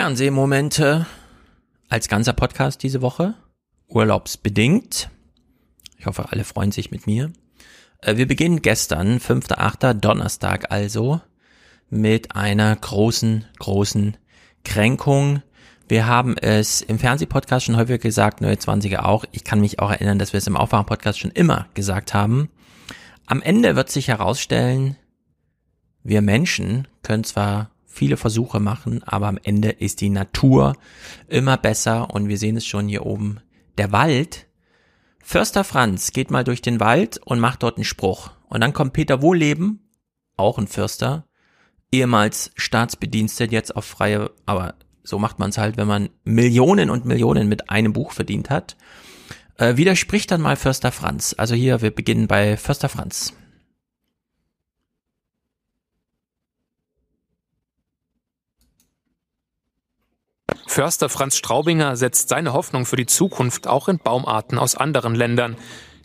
Fernsehmomente als ganzer Podcast diese Woche. Urlaubsbedingt. Ich hoffe, alle freuen sich mit mir. Äh, wir beginnen gestern, 5.8. Donnerstag also, mit einer großen, großen Kränkung. Wir haben es im Fernsehpodcast schon häufiger gesagt, Neue 20er auch. Ich kann mich auch erinnern, dass wir es im Aufwachen-Podcast schon immer gesagt haben. Am Ende wird sich herausstellen, wir Menschen können zwar viele Versuche machen, aber am Ende ist die Natur immer besser und wir sehen es schon hier oben. Der Wald. Förster Franz geht mal durch den Wald und macht dort einen Spruch. Und dann kommt Peter Wohleben, auch ein Förster, ehemals Staatsbedienstet, jetzt auf freie, aber so macht man es halt, wenn man Millionen und Millionen mit einem Buch verdient hat. Äh, widerspricht dann mal Förster Franz. Also hier, wir beginnen bei Förster Franz. Förster Franz Straubinger setzt seine Hoffnung für die Zukunft auch in Baumarten aus anderen Ländern,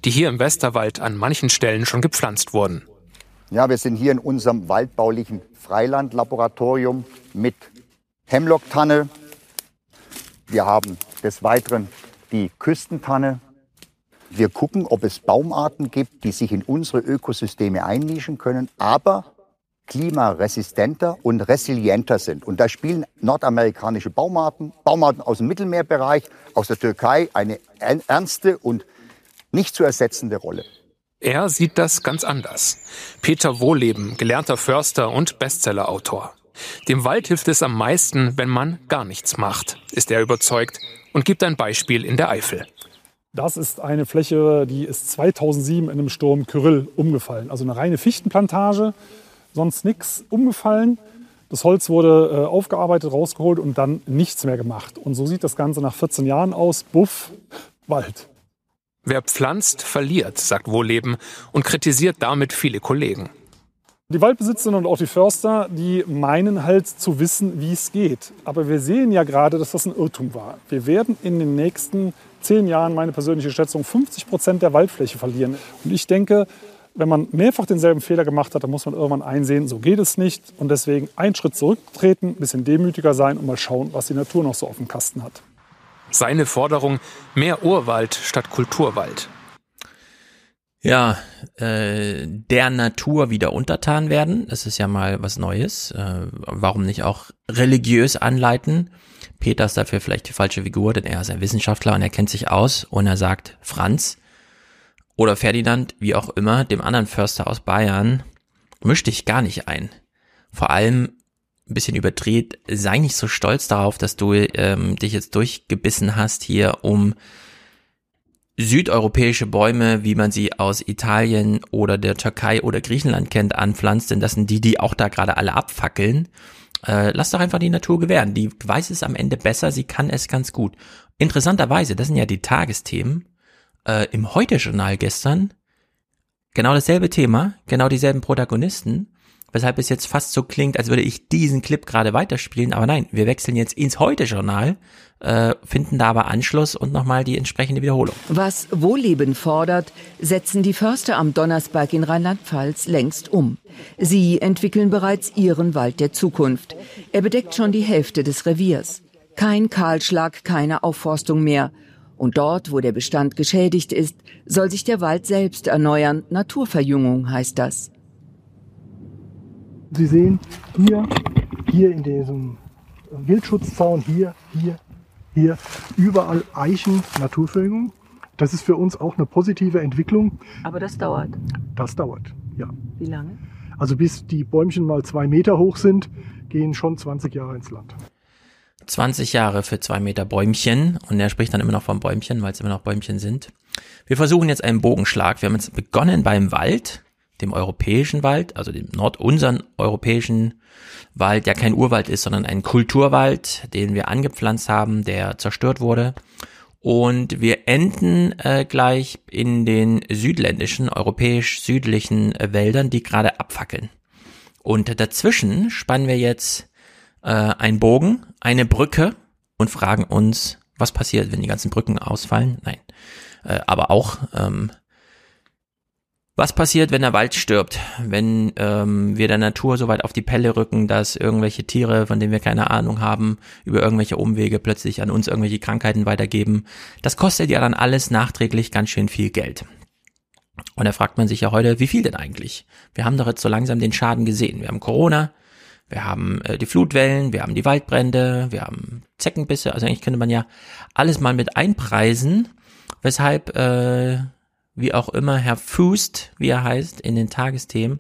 die hier im Westerwald an manchen Stellen schon gepflanzt wurden. Ja, wir sind hier in unserem waldbaulichen Freilandlaboratorium mit Hemlocktanne. Wir haben des Weiteren die Küstentanne. Wir gucken, ob es Baumarten gibt, die sich in unsere Ökosysteme einnischen können, aber klimaresistenter und resilienter sind. Und da spielen nordamerikanische Baumarten, Baumarten aus dem Mittelmeerbereich, aus der Türkei eine ernste und nicht zu ersetzende Rolle. Er sieht das ganz anders. Peter Wohleben, gelernter Förster und Bestsellerautor. Dem Wald hilft es am meisten, wenn man gar nichts macht, ist er überzeugt und gibt ein Beispiel in der Eifel. Das ist eine Fläche, die ist 2007 in einem Sturm Kyrill umgefallen. Also eine reine Fichtenplantage sonst nichts umgefallen. Das Holz wurde äh, aufgearbeitet, rausgeholt und dann nichts mehr gemacht. Und so sieht das Ganze nach 14 Jahren aus. Buff, Wald. Wer pflanzt, verliert, sagt Wohleben und kritisiert damit viele Kollegen. Die Waldbesitzerinnen und auch die Förster, die meinen halt zu wissen, wie es geht. Aber wir sehen ja gerade, dass das ein Irrtum war. Wir werden in den nächsten zehn Jahren, meine persönliche Schätzung, 50 Prozent der Waldfläche verlieren. Und ich denke, wenn man mehrfach denselben Fehler gemacht hat, dann muss man irgendwann einsehen, so geht es nicht. Und deswegen einen Schritt zurücktreten, ein bisschen demütiger sein und mal schauen, was die Natur noch so auf dem Kasten hat. Seine Forderung, mehr Urwald statt Kulturwald. Ja, äh, der Natur wieder untertan werden, das ist ja mal was Neues. Äh, warum nicht auch religiös anleiten? Peter ist dafür vielleicht die falsche Figur, denn er ist ein Wissenschaftler und er kennt sich aus und er sagt, Franz, oder Ferdinand, wie auch immer, dem anderen Förster aus Bayern, misch dich gar nicht ein. Vor allem ein bisschen überdreht, sei nicht so stolz darauf, dass du ähm, dich jetzt durchgebissen hast hier, um südeuropäische Bäume, wie man sie aus Italien oder der Türkei oder Griechenland kennt, anpflanzt, denn das sind die, die auch da gerade alle abfackeln. Äh, lass doch einfach die Natur gewähren. Die weiß es am Ende besser, sie kann es ganz gut. Interessanterweise, das sind ja die Tagesthemen, äh, im Heute-Journal gestern genau dasselbe Thema, genau dieselben Protagonisten, weshalb es jetzt fast so klingt, als würde ich diesen Clip gerade weiterspielen, aber nein, wir wechseln jetzt ins Heute-Journal, äh, finden da aber Anschluss und nochmal die entsprechende Wiederholung. Was Wohlleben fordert, setzen die Förster am Donnersberg in Rheinland-Pfalz längst um. Sie entwickeln bereits ihren Wald der Zukunft. Er bedeckt schon die Hälfte des Reviers. Kein Kahlschlag, keine Aufforstung mehr. Und dort, wo der Bestand geschädigt ist, soll sich der Wald selbst erneuern. Naturverjüngung heißt das. Sie sehen hier, hier in diesem Wildschutzzaun, hier, hier, hier, überall Eichen, Naturverjüngung. Das ist für uns auch eine positive Entwicklung. Aber das dauert. Das dauert, ja. Wie lange? Also bis die Bäumchen mal zwei Meter hoch sind, gehen schon 20 Jahre ins Land. 20 Jahre für zwei Meter Bäumchen und er spricht dann immer noch vom Bäumchen, weil es immer noch Bäumchen sind. Wir versuchen jetzt einen Bogenschlag. Wir haben jetzt begonnen beim Wald, dem europäischen Wald, also dem Nord unseren europäischen Wald, der kein Urwald ist, sondern ein Kulturwald, den wir angepflanzt haben, der zerstört wurde. Und wir enden äh, gleich in den südländischen, europäisch-südlichen äh, Wäldern, die gerade abfackeln. Und dazwischen spannen wir jetzt äh, einen Bogen, eine Brücke und fragen uns, was passiert, wenn die ganzen Brücken ausfallen. Nein. Äh, aber auch, ähm, Was passiert, wenn der Wald stirbt? Wenn ähm, wir der Natur so weit auf die Pelle rücken, dass irgendwelche Tiere, von denen wir keine Ahnung haben, über irgendwelche Umwege plötzlich an uns irgendwelche Krankheiten weitergeben? Das kostet ja dann alles nachträglich ganz schön viel Geld. Und da fragt man sich ja heute, wie viel denn eigentlich? Wir haben doch jetzt so langsam den Schaden gesehen. Wir haben Corona, wir haben äh, die Flutwellen, wir haben die Waldbrände, wir haben Zeckenbisse. Also eigentlich könnte man ja alles mal mit einpreisen, weshalb äh, wie auch immer Herr Fust, wie er heißt, in den Tagesthemen,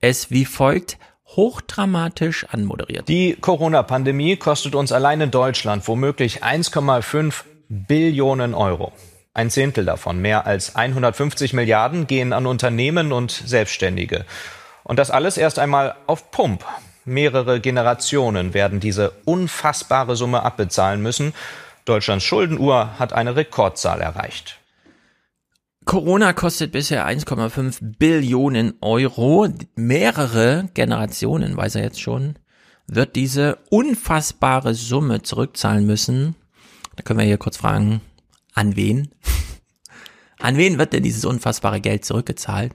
es wie folgt hochdramatisch anmoderiert. Die Corona-Pandemie kostet uns allein in Deutschland womöglich 1,5 Billionen Euro. Ein Zehntel davon, mehr als 150 Milliarden, gehen an Unternehmen und Selbstständige. Und das alles erst einmal auf Pump. Mehrere Generationen werden diese unfassbare Summe abbezahlen müssen. Deutschlands Schuldenuhr hat eine Rekordzahl erreicht. Corona kostet bisher 1,5 Billionen Euro. Mehrere Generationen, weiß er jetzt schon, wird diese unfassbare Summe zurückzahlen müssen. Da können wir hier kurz fragen, an wen? An wen wird denn dieses unfassbare Geld zurückgezahlt?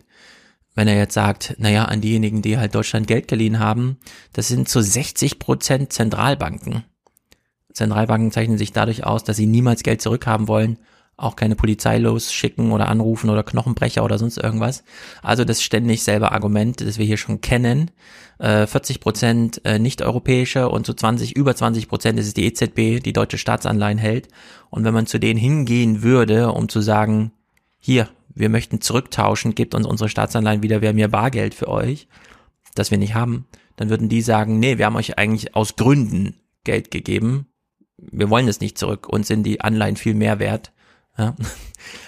Wenn er jetzt sagt, naja, an diejenigen, die halt Deutschland Geld geliehen haben, das sind zu 60 Prozent Zentralbanken. Zentralbanken zeichnen sich dadurch aus, dass sie niemals Geld zurückhaben wollen auch keine Polizei losschicken oder anrufen oder Knochenbrecher oder sonst irgendwas. Also das ständig selbe Argument, das wir hier schon kennen. Äh, 40 Prozent äh, nicht-europäische und so 20, über 20 Prozent ist es die EZB, die deutsche Staatsanleihen hält. Und wenn man zu denen hingehen würde, um zu sagen, hier, wir möchten zurücktauschen, gebt uns unsere Staatsanleihen wieder, wir haben hier Bargeld für euch, das wir nicht haben, dann würden die sagen, nee, wir haben euch eigentlich aus Gründen Geld gegeben, wir wollen es nicht zurück, uns sind die Anleihen viel mehr wert ja.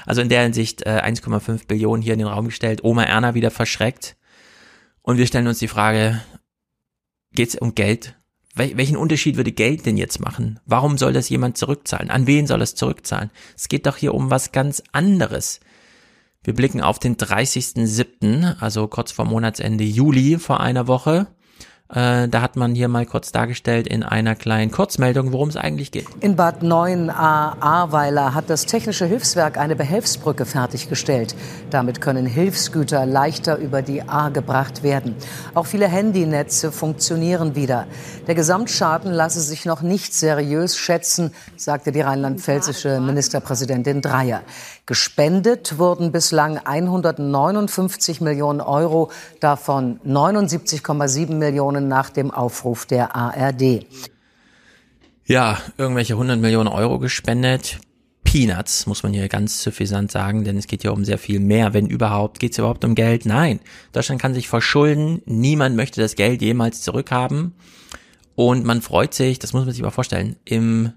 Also in der Hinsicht äh, 1,5 Billionen hier in den Raum gestellt. Oma Erna wieder verschreckt. Und wir stellen uns die Frage, geht es um Geld? Wel welchen Unterschied würde Geld denn jetzt machen? Warum soll das jemand zurückzahlen? An wen soll es zurückzahlen? Es geht doch hier um was ganz anderes. Wir blicken auf den 30.07., also kurz vor Monatsende Juli vor einer Woche. Äh, da hat man hier mal kurz dargestellt in einer kleinen Kurzmeldung, worum es eigentlich geht. In Bad 9a Ahrweiler hat das Technische Hilfswerk eine Behelfsbrücke fertiggestellt. Damit können Hilfsgüter leichter über die Ahr gebracht werden. Auch viele Handynetze funktionieren wieder. Der Gesamtschaden lasse sich noch nicht seriös schätzen, sagte die rheinland-pfälzische Ministerpräsidentin Dreyer. Gespendet wurden bislang 159 Millionen Euro, davon 79,7 Millionen nach dem Aufruf der ARD. Ja, irgendwelche 100 Millionen Euro gespendet. Peanuts, muss man hier ganz suffisant sagen, denn es geht ja um sehr viel mehr. Wenn überhaupt, geht es überhaupt um Geld? Nein. Deutschland kann sich verschulden. Niemand möchte das Geld jemals zurückhaben. Und man freut sich, das muss man sich mal vorstellen, im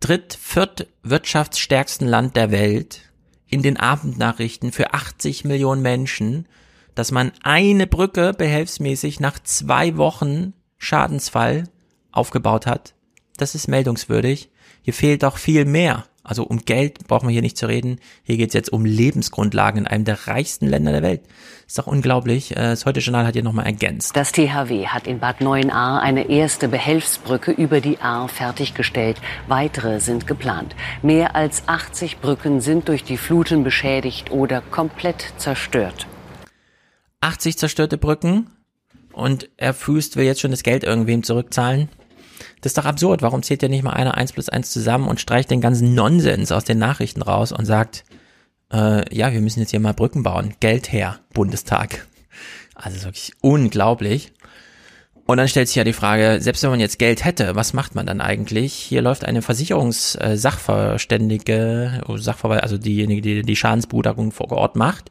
dritt-, viert wirtschaftsstärksten Land der Welt in den Abendnachrichten für 80 Millionen Menschen, dass man eine Brücke behelfsmäßig nach zwei Wochen Schadensfall aufgebaut hat. Das ist meldungswürdig. Hier fehlt auch viel mehr. Also um Geld brauchen wir hier nicht zu reden. Hier geht es jetzt um Lebensgrundlagen in einem der reichsten Länder der Welt. Ist doch unglaublich. Äh, das Heute Journal hat hier nochmal ergänzt. Das THW hat in Bad 9a eine erste Behelfsbrücke über die Ahr fertiggestellt. Weitere sind geplant. Mehr als 80 Brücken sind durch die Fluten beschädigt oder komplett zerstört. 80 zerstörte Brücken und er füßt, will jetzt schon das Geld irgendwem zurückzahlen. Das ist doch absurd. Warum zählt ja nicht mal einer eins plus eins zusammen und streicht den ganzen Nonsens aus den Nachrichten raus und sagt, äh, ja, wir müssen jetzt hier mal Brücken bauen. Geld her, Bundestag. Also wirklich unglaublich. Und dann stellt sich ja die Frage, selbst wenn man jetzt Geld hätte, was macht man dann eigentlich? Hier läuft eine Versicherungssachverständige, oh, Sachverwaltung, also diejenige, die die Schadensbeurteilung vor Ort macht,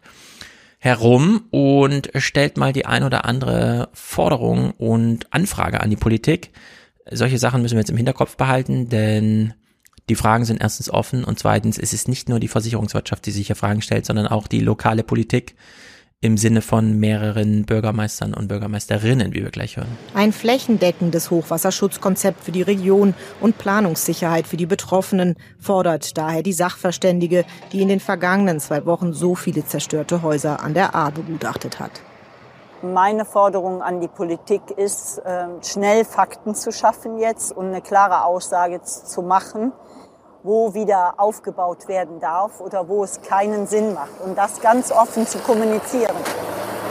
herum und stellt mal die ein oder andere Forderung und Anfrage an die Politik, solche Sachen müssen wir jetzt im Hinterkopf behalten, denn die Fragen sind erstens offen und zweitens ist es nicht nur die Versicherungswirtschaft, die sich hier Fragen stellt, sondern auch die lokale Politik im Sinne von mehreren Bürgermeistern und Bürgermeisterinnen, wie wir gleich hören. Ein flächendeckendes Hochwasserschutzkonzept für die Region und Planungssicherheit für die Betroffenen fordert daher die Sachverständige, die in den vergangenen zwei Wochen so viele zerstörte Häuser an der Ahr begutachtet hat. Meine Forderung an die Politik ist, ähm, schnell Fakten zu schaffen jetzt und eine klare Aussage zu machen. Wo wieder aufgebaut werden darf oder wo es keinen Sinn macht. Und das ganz offen zu kommunizieren.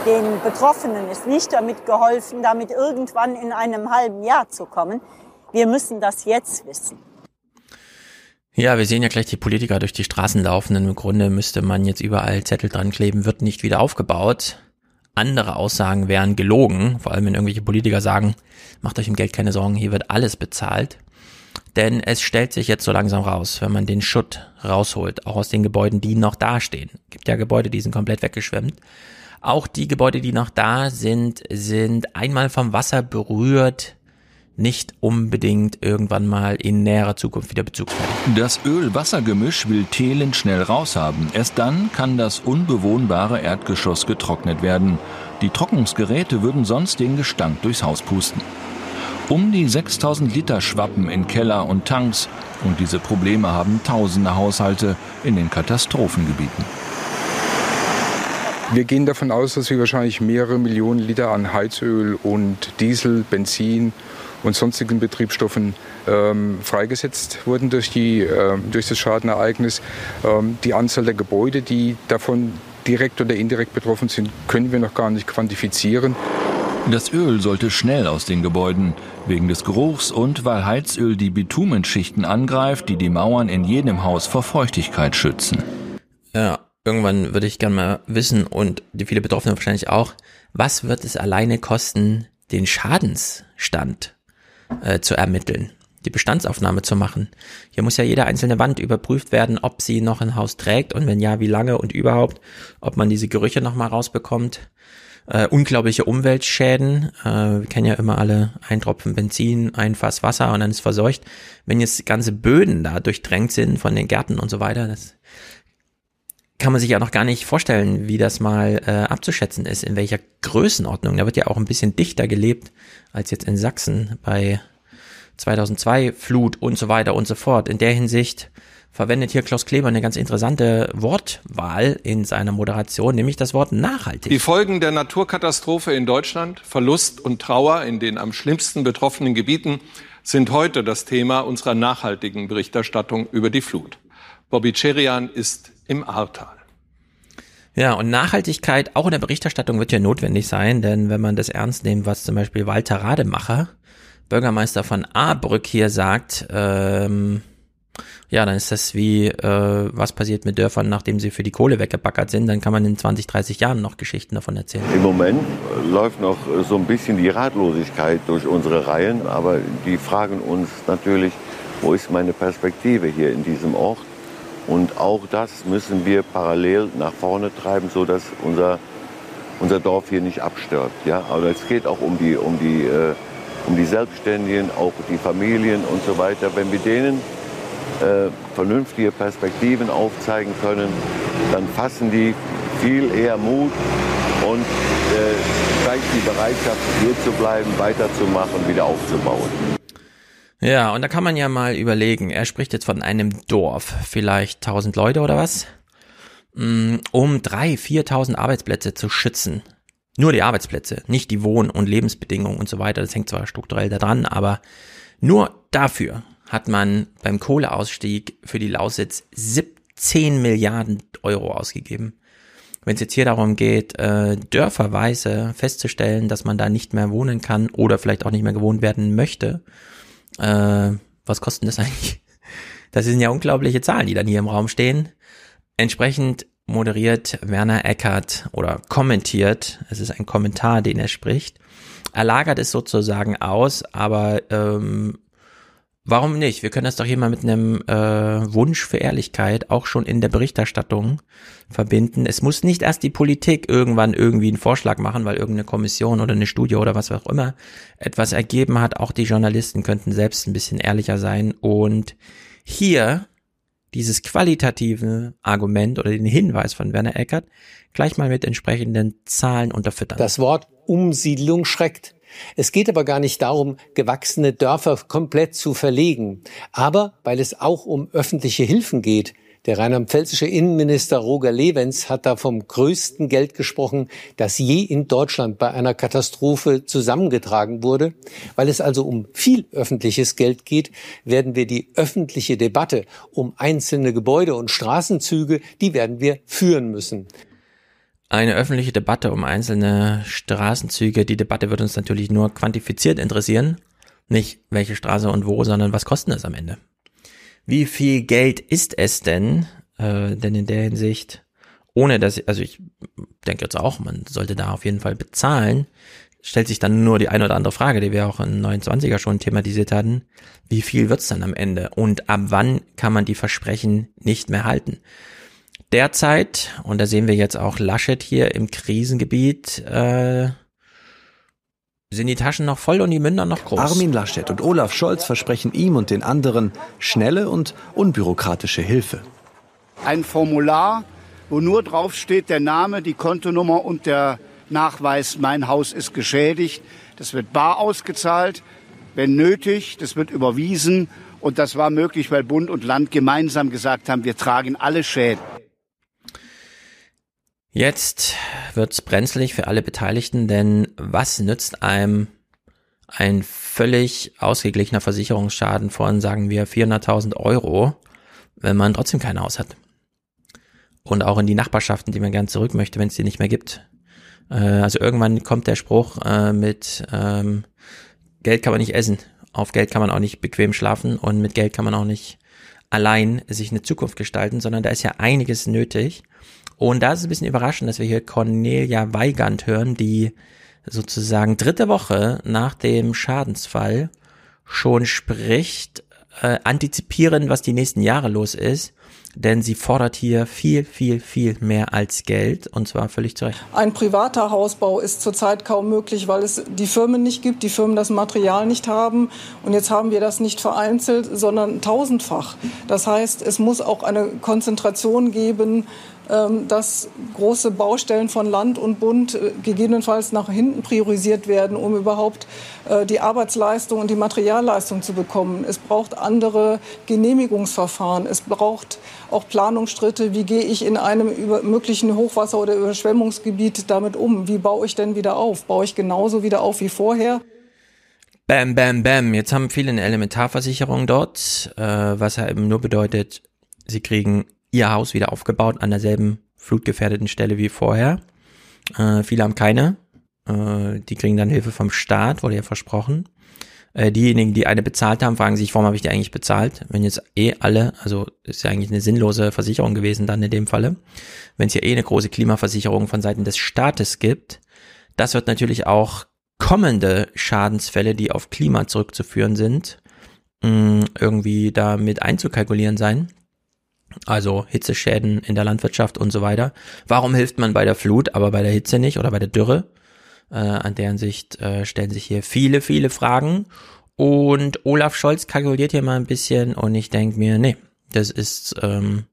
Den Betroffenen ist nicht damit geholfen, damit irgendwann in einem halben Jahr zu kommen. Wir müssen das jetzt wissen. Ja, wir sehen ja gleich die Politiker durch die Straßen laufen. Im Grunde müsste man jetzt überall Zettel dran kleben, wird nicht wieder aufgebaut. Andere Aussagen wären gelogen, vor allem wenn irgendwelche Politiker sagen, macht euch im Geld keine Sorgen, hier wird alles bezahlt. Denn es stellt sich jetzt so langsam raus, wenn man den Schutt rausholt, auch aus den Gebäuden, die noch dastehen. Gibt ja Gebäude, die sind komplett weggeschwemmt. Auch die Gebäude, die noch da sind, sind einmal vom Wasser berührt, nicht unbedingt irgendwann mal in näherer Zukunft wieder bezugsfertig. Das Öl-Wasser-Gemisch will Thelen schnell raushaben. Erst dann kann das unbewohnbare Erdgeschoss getrocknet werden. Die Trocknungsgeräte würden sonst den Gestank durchs Haus pusten. Um die 6000 Liter Schwappen in Keller und Tanks. Und diese Probleme haben tausende Haushalte in den Katastrophengebieten. Wir gehen davon aus, dass wir wahrscheinlich mehrere Millionen Liter an Heizöl und Diesel, Benzin und sonstigen Betriebsstoffen ähm, freigesetzt wurden durch, die, äh, durch das Schadenereignis. Ähm, die Anzahl der Gebäude, die davon direkt oder indirekt betroffen sind, können wir noch gar nicht quantifizieren. Das Öl sollte schnell aus den Gebäuden, wegen des Geruchs und weil Heizöl die Bitumenschichten angreift, die die Mauern in jedem Haus vor Feuchtigkeit schützen. Ja, irgendwann würde ich gerne mal wissen und die viele Betroffene wahrscheinlich auch, was wird es alleine kosten, den Schadensstand äh, zu ermitteln, die Bestandsaufnahme zu machen. Hier muss ja jede einzelne Wand überprüft werden, ob sie noch ein Haus trägt und wenn ja, wie lange und überhaupt, ob man diese Gerüche nochmal rausbekommt. Äh, unglaubliche Umweltschäden. Äh, wir kennen ja immer alle ein Tropfen Benzin, ein Fass Wasser und dann ist verseucht. Wenn jetzt ganze Böden da durchdrängt sind von den Gärten und so weiter, das kann man sich ja noch gar nicht vorstellen, wie das mal äh, abzuschätzen ist, in welcher Größenordnung. Da wird ja auch ein bisschen dichter gelebt als jetzt in Sachsen bei 2002 Flut und so weiter und so fort. In der Hinsicht verwendet hier Klaus Kleber eine ganz interessante Wortwahl in seiner Moderation, nämlich das Wort nachhaltig. Die Folgen der Naturkatastrophe in Deutschland, Verlust und Trauer in den am schlimmsten betroffenen Gebieten sind heute das Thema unserer nachhaltigen Berichterstattung über die Flut. Bobby Cherian ist im Ahrtal. Ja, und Nachhaltigkeit auch in der Berichterstattung wird ja notwendig sein, denn wenn man das ernst nimmt, was zum Beispiel Walter Rademacher, Bürgermeister von Ahrbrück hier sagt, ähm, ja, dann ist das wie, äh, was passiert mit Dörfern, nachdem sie für die Kohle weggebackert sind, dann kann man in 20, 30 Jahren noch Geschichten davon erzählen. Im Moment läuft noch so ein bisschen die Ratlosigkeit durch unsere Reihen, aber die fragen uns natürlich, wo ist meine Perspektive hier in diesem Ort? Und auch das müssen wir parallel nach vorne treiben, sodass unser, unser Dorf hier nicht abstirbt. Ja? Aber es geht auch um die, um, die, äh, um die Selbstständigen, auch die Familien und so weiter. Wenn wir denen äh, vernünftige Perspektiven aufzeigen können, dann fassen die viel eher Mut und äh, zeigt die Bereitschaft, hier zu bleiben, weiterzumachen, wieder aufzubauen. Ja, und da kann man ja mal überlegen, er spricht jetzt von einem Dorf, vielleicht 1000 Leute oder was, mm, um 3.000, 4.000 Arbeitsplätze zu schützen. Nur die Arbeitsplätze, nicht die Wohn- und Lebensbedingungen und so weiter, das hängt zwar strukturell da dran, aber nur dafür hat man beim Kohleausstieg für die Lausitz 17 Milliarden Euro ausgegeben. Wenn es jetzt hier darum geht, äh, dörferweise festzustellen, dass man da nicht mehr wohnen kann oder vielleicht auch nicht mehr gewohnt werden möchte, äh, was kostet das eigentlich? Das sind ja unglaubliche Zahlen, die dann hier im Raum stehen. Entsprechend moderiert Werner Eckert oder kommentiert, es ist ein Kommentar, den er spricht. Er lagert es sozusagen aus, aber ähm, warum nicht? Wir können das doch hier mal mit einem äh, Wunsch für Ehrlichkeit auch schon in der Berichterstattung verbinden. Es muss nicht erst die Politik irgendwann irgendwie einen Vorschlag machen, weil irgendeine Kommission oder eine Studie oder was auch immer etwas ergeben hat. Auch die Journalisten könnten selbst ein bisschen ehrlicher sein und hier dieses qualitative Argument oder den Hinweis von Werner Eckert gleich mal mit entsprechenden Zahlen unterfüttern. Das Wort Umsiedlung schreckt. Es geht aber gar nicht darum, gewachsene Dörfer komplett zu verlegen. Aber weil es auch um öffentliche Hilfen geht, Der rheinland-pfälzische Innenminister Roger Lewens hat da vom größten Geld gesprochen, das je in Deutschland bei einer Katastrophe zusammengetragen wurde. Weil es also um viel öffentliches Geld geht, werden wir die öffentliche Debatte um einzelne Gebäude und Straßenzüge, die werden wir führen müssen. Eine öffentliche Debatte um einzelne Straßenzüge, die Debatte wird uns natürlich nur quantifiziert interessieren. Nicht welche Straße und wo, sondern was kosten es am Ende. Wie viel Geld ist es denn? Äh, denn in der Hinsicht, ohne dass, also ich denke jetzt auch, man sollte da auf jeden Fall bezahlen, stellt sich dann nur die eine oder andere Frage, die wir auch in 29er schon thematisiert hatten. Wie viel wird's dann am Ende? Und ab wann kann man die Versprechen nicht mehr halten? Derzeit, und da sehen wir jetzt auch Laschet hier im Krisengebiet, äh, sind die Taschen noch voll und die Münder noch groß. Armin Laschet und Olaf Scholz versprechen ihm und den anderen schnelle und unbürokratische Hilfe. Ein Formular, wo nur drauf steht der Name, die Kontonummer und der Nachweis, mein Haus ist geschädigt. Das wird bar ausgezahlt, wenn nötig, das wird überwiesen. Und das war möglich, weil Bund und Land gemeinsam gesagt haben, wir tragen alle Schäden. Jetzt wird's brenzlig für alle Beteiligten, denn was nützt einem ein völlig ausgeglichener Versicherungsschaden von, sagen wir, 400.000 Euro, wenn man trotzdem kein Haus hat? Und auch in die Nachbarschaften, die man gern zurück möchte, wenn es die nicht mehr gibt. Äh, also irgendwann kommt der Spruch äh, mit ähm, Geld kann man nicht essen, auf Geld kann man auch nicht bequem schlafen und mit Geld kann man auch nicht allein sich eine Zukunft gestalten, sondern da ist ja einiges nötig. Und da ist es ein bisschen überraschend, dass wir hier Cornelia Weigand hören, die sozusagen dritte Woche nach dem Schadensfall schon spricht, äh, antizipieren, was die nächsten Jahre los ist. Denn sie fordert hier viel, viel, viel mehr als Geld und zwar völlig zu Recht. Ein privater Hausbau ist zurzeit kaum möglich, weil es die Firmen nicht gibt, die Firmen das Material nicht haben. Und jetzt haben wir das nicht vereinzelt, sondern tausendfach. Das heißt, es muss auch eine Konzentration geben dass große Baustellen von Land und Bund äh, gegebenenfalls nach hinten priorisiert werden, um überhaupt äh, die Arbeitsleistung und die Materialleistung zu bekommen. Es braucht andere Genehmigungsverfahren. Es braucht auch Planungsschritte. Wie gehe ich in einem möglichen Hochwasser- oder Überschwemmungsgebiet damit um? Wie baue ich denn wieder auf? Baue ich genauso wieder auf wie vorher? Bam, bam, bam. Jetzt haben viele eine Elementarversicherung dort, äh, was ja eben nur bedeutet, sie kriegen ihr Haus wieder aufgebaut an derselben flutgefährdeten Stelle wie vorher. Äh, viele haben keine. Äh, die kriegen dann Hilfe vom Staat, wurde ja versprochen. Äh, diejenigen, die eine bezahlt haben, fragen sich, warum habe ich die eigentlich bezahlt? Wenn jetzt eh alle, also ist ja eigentlich eine sinnlose Versicherung gewesen dann in dem Falle. Wenn es ja eh eine große Klimaversicherung von Seiten des Staates gibt, das wird natürlich auch kommende Schadensfälle, die auf Klima zurückzuführen sind, mh, irgendwie da mit einzukalkulieren sein also Hitzeschäden in der Landwirtschaft und so weiter. Warum hilft man bei der Flut, aber bei der Hitze nicht oder bei der Dürre? Äh, an deren Sicht äh, stellen sich hier viele, viele Fragen. Und Olaf Scholz kalkuliert hier mal ein bisschen und ich denke mir, nee, das ist ähm,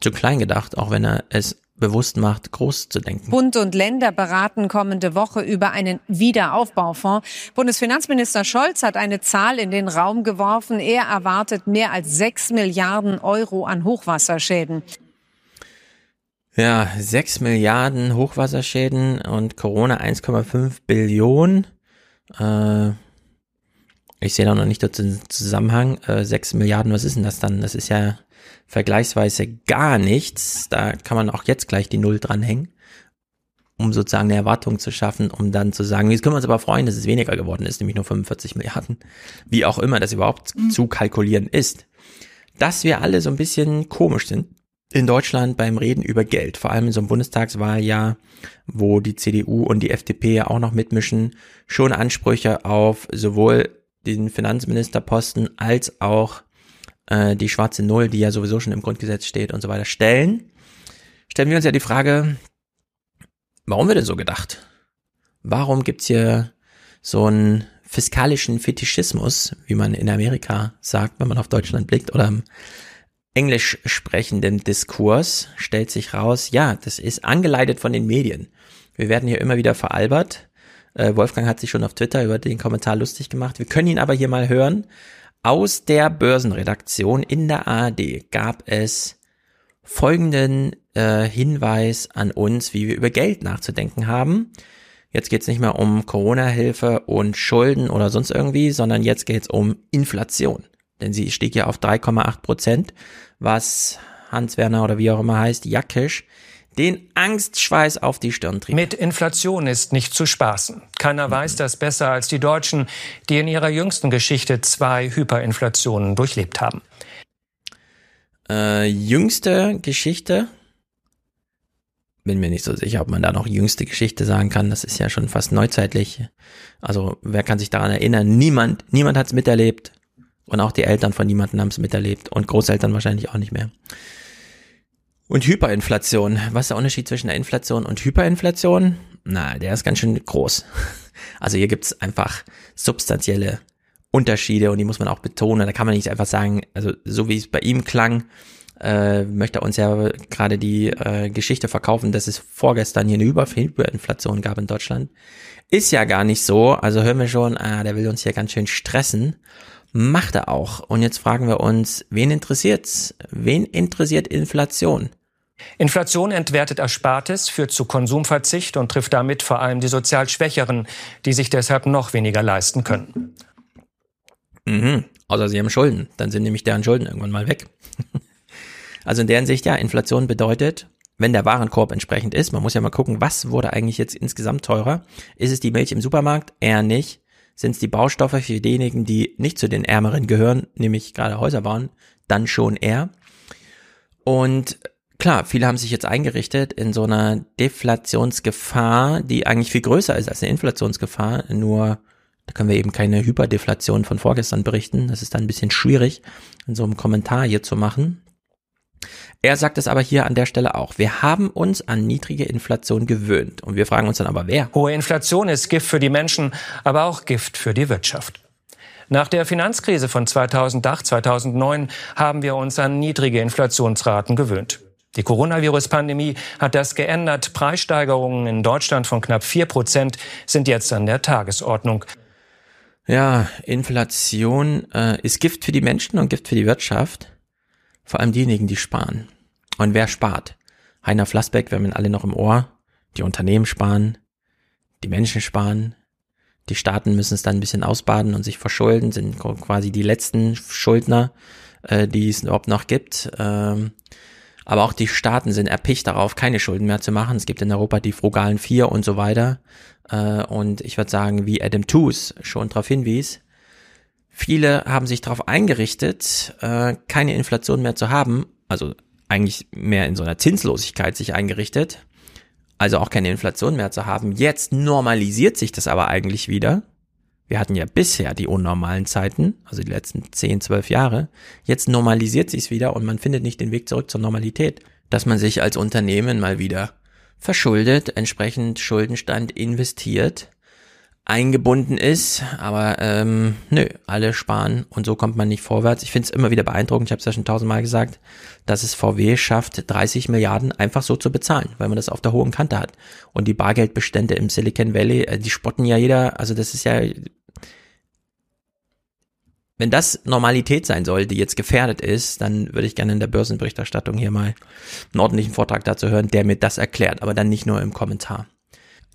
zu klein gedacht, auch wenn er es bewusst macht, groß zu denken. Bund und Länder beraten kommende Woche über einen Wiederaufbaufonds. Bundesfinanzminister Scholz hat eine Zahl in den Raum geworfen. Er erwartet mehr als sechs Milliarden Euro an Hochwasserschäden. Ja, sechs Milliarden Hochwasserschäden und Corona 1,5 Billionen. Äh, ich sehe da noch nicht den Zusammenhang. Äh, 6 Milliarden, was ist denn das dann? Das ist ja vergleichsweise gar nichts. Da kann man auch jetzt gleich die Null dranhängen, um sozusagen eine Erwartung zu schaffen, um dann zu sagen, jetzt können wir uns aber freuen, dass es weniger geworden ist, nämlich nur 45 Milliarden. Wie auch immer das überhaupt mhm. zu kalkulieren ist. Dass wir alle so ein bisschen komisch sind in Deutschland beim Reden über Geld, vor allem in so einem Bundestagswahljahr, wo die CDU und die FDP ja auch noch mitmischen, schon Ansprüche auf sowohl den Finanzministerposten als auch äh, die schwarze Null, die ja sowieso schon im Grundgesetz steht und so weiter, stellen, stellen wir uns ja die Frage, warum wird denn so gedacht? Warum gibt's hier so einen fiskalischen Fetischismus, wie man in Amerika sagt, wenn man auf Deutschland blickt, oder im englisch sprechenden Diskurs stellt sich raus, ja, das ist angeleitet von den Medien. Wir werden hier immer wieder veralbert. Äh, Wolfgang hat sich schon auf Twitter über den Kommentar lustig gemacht. Wir können ihn aber hier mal hören aus der Börsenredaktion in der ARD gab es folgenden äh, Hinweis an uns, wie wir über Geld nachzudenken haben. Jetzt geht es nicht mehr um Corona-Hilfe und Schulden oder sonst irgendwie, sondern jetzt geht es um Inflation. Denn sie stieg ja auf 3,8 Prozent, was Hans-Werner oder wie auch immer heißt, Jackisch, den Angstschweiß auf die Stirn trieb. Mit Inflation ist nicht zu spaßen. Keiner weiß das besser als die Deutschen, die in ihrer jüngsten Geschichte zwei Hyperinflationen durchlebt haben. Äh, jüngste Geschichte? Bin mir nicht so sicher, ob man da noch jüngste Geschichte sagen kann. Das ist ja schon fast neuzeitlich. Also wer kann sich daran erinnern? Niemand, niemand hat es miterlebt. Und auch die Eltern von niemandem haben es miterlebt. Und Großeltern wahrscheinlich auch nicht mehr. Und Hyperinflation. Was ist der Unterschied zwischen der Inflation und Hyperinflation? Na, der ist ganz schön groß. Also hier gibt's einfach substanzielle Unterschiede und die muss man auch betonen. Da kann man nicht einfach sagen, also so wie es bei ihm klang, äh, möchte er uns ja gerade die äh, Geschichte verkaufen, dass es vorgestern hier eine Hyperinflation gab in Deutschland. Ist ja gar nicht so. Also hören wir schon, ah, der will uns hier ganz schön stressen. Macht er auch. Und jetzt fragen wir uns, wen interessiert's? Wen interessiert Inflation? Inflation entwertet Erspartes, führt zu Konsumverzicht und trifft damit vor allem die sozial Schwächeren, die sich deshalb noch weniger leisten können. Mhm. Außer sie haben Schulden. Dann sind nämlich deren Schulden irgendwann mal weg. also in deren Sicht, ja, Inflation bedeutet, wenn der Warenkorb entsprechend ist, man muss ja mal gucken, was wurde eigentlich jetzt insgesamt teurer? Ist es die Milch im Supermarkt? Eher nicht. Sind es die Baustoffe für diejenigen, die nicht zu den Ärmeren gehören, nämlich gerade Häuser bauen? Dann schon eher. Und klar, viele haben sich jetzt eingerichtet in so einer Deflationsgefahr, die eigentlich viel größer ist als eine Inflationsgefahr, nur da können wir eben keine Hyperdeflation von vorgestern berichten. Das ist dann ein bisschen schwierig, in so einem Kommentar hier zu machen. Er sagt es aber hier an der Stelle auch. Wir haben uns an niedrige Inflation gewöhnt. Und wir fragen uns dann aber, wer? Hohe Inflation ist Gift für die Menschen, aber auch Gift für die Wirtschaft. Nach der Finanzkrise von 2008, 2009 haben wir uns an niedrige Inflationsraten gewöhnt. Die Coronavirus-Pandemie hat das geändert. Preissteigerungen in Deutschland von knapp vier Prozent sind jetzt an der Tagesordnung. Ja, Inflation äh, ist Gift für die Menschen und Gift für die Wirtschaft. Vor allem diejenigen, die sparen. Und wer spart? Heiner Flassbeck, wir haben ihn alle noch im Ohr. Die Unternehmen sparen, die Menschen sparen, die Staaten müssen es dann ein bisschen ausbaden und sich verschulden, sind quasi die letzten Schuldner, äh, die es überhaupt noch gibt. Ähm, aber auch die Staaten sind erpicht darauf, keine Schulden mehr zu machen. Es gibt in Europa die frugalen Vier und so weiter. Äh, und ich würde sagen, wie Adam Tooze schon darauf hinwies, viele haben sich darauf eingerichtet, äh, keine Inflation mehr zu haben, also eigentlich mehr in so einer Zinslosigkeit sich eingerichtet, also auch keine Inflation mehr zu haben. Jetzt normalisiert sich das aber eigentlich wieder. Wir hatten ja bisher die unnormalen Zeiten, also die letzten 10, 12 Jahre. Jetzt normalisiert sich's wieder und man findet nicht den Weg zurück zur Normalität, dass man sich als Unternehmen mal wieder verschuldet, entsprechend Schuldenstand investiert eingebunden ist, aber ähm, nö, alle sparen und so kommt man nicht vorwärts. Ich finde es immer wieder beeindruckend, ich habe es ja schon tausendmal gesagt, dass es VW schafft, 30 Milliarden einfach so zu bezahlen, weil man das auf der hohen Kante hat. Und die Bargeldbestände im Silicon Valley, äh, die spotten ja jeder, also das ist ja wenn das Normalität sein soll, die jetzt gefährdet ist, dann würde ich gerne in der Börsenberichterstattung hier mal einen ordentlichen Vortrag dazu hören, der mir das erklärt, aber dann nicht nur im Kommentar.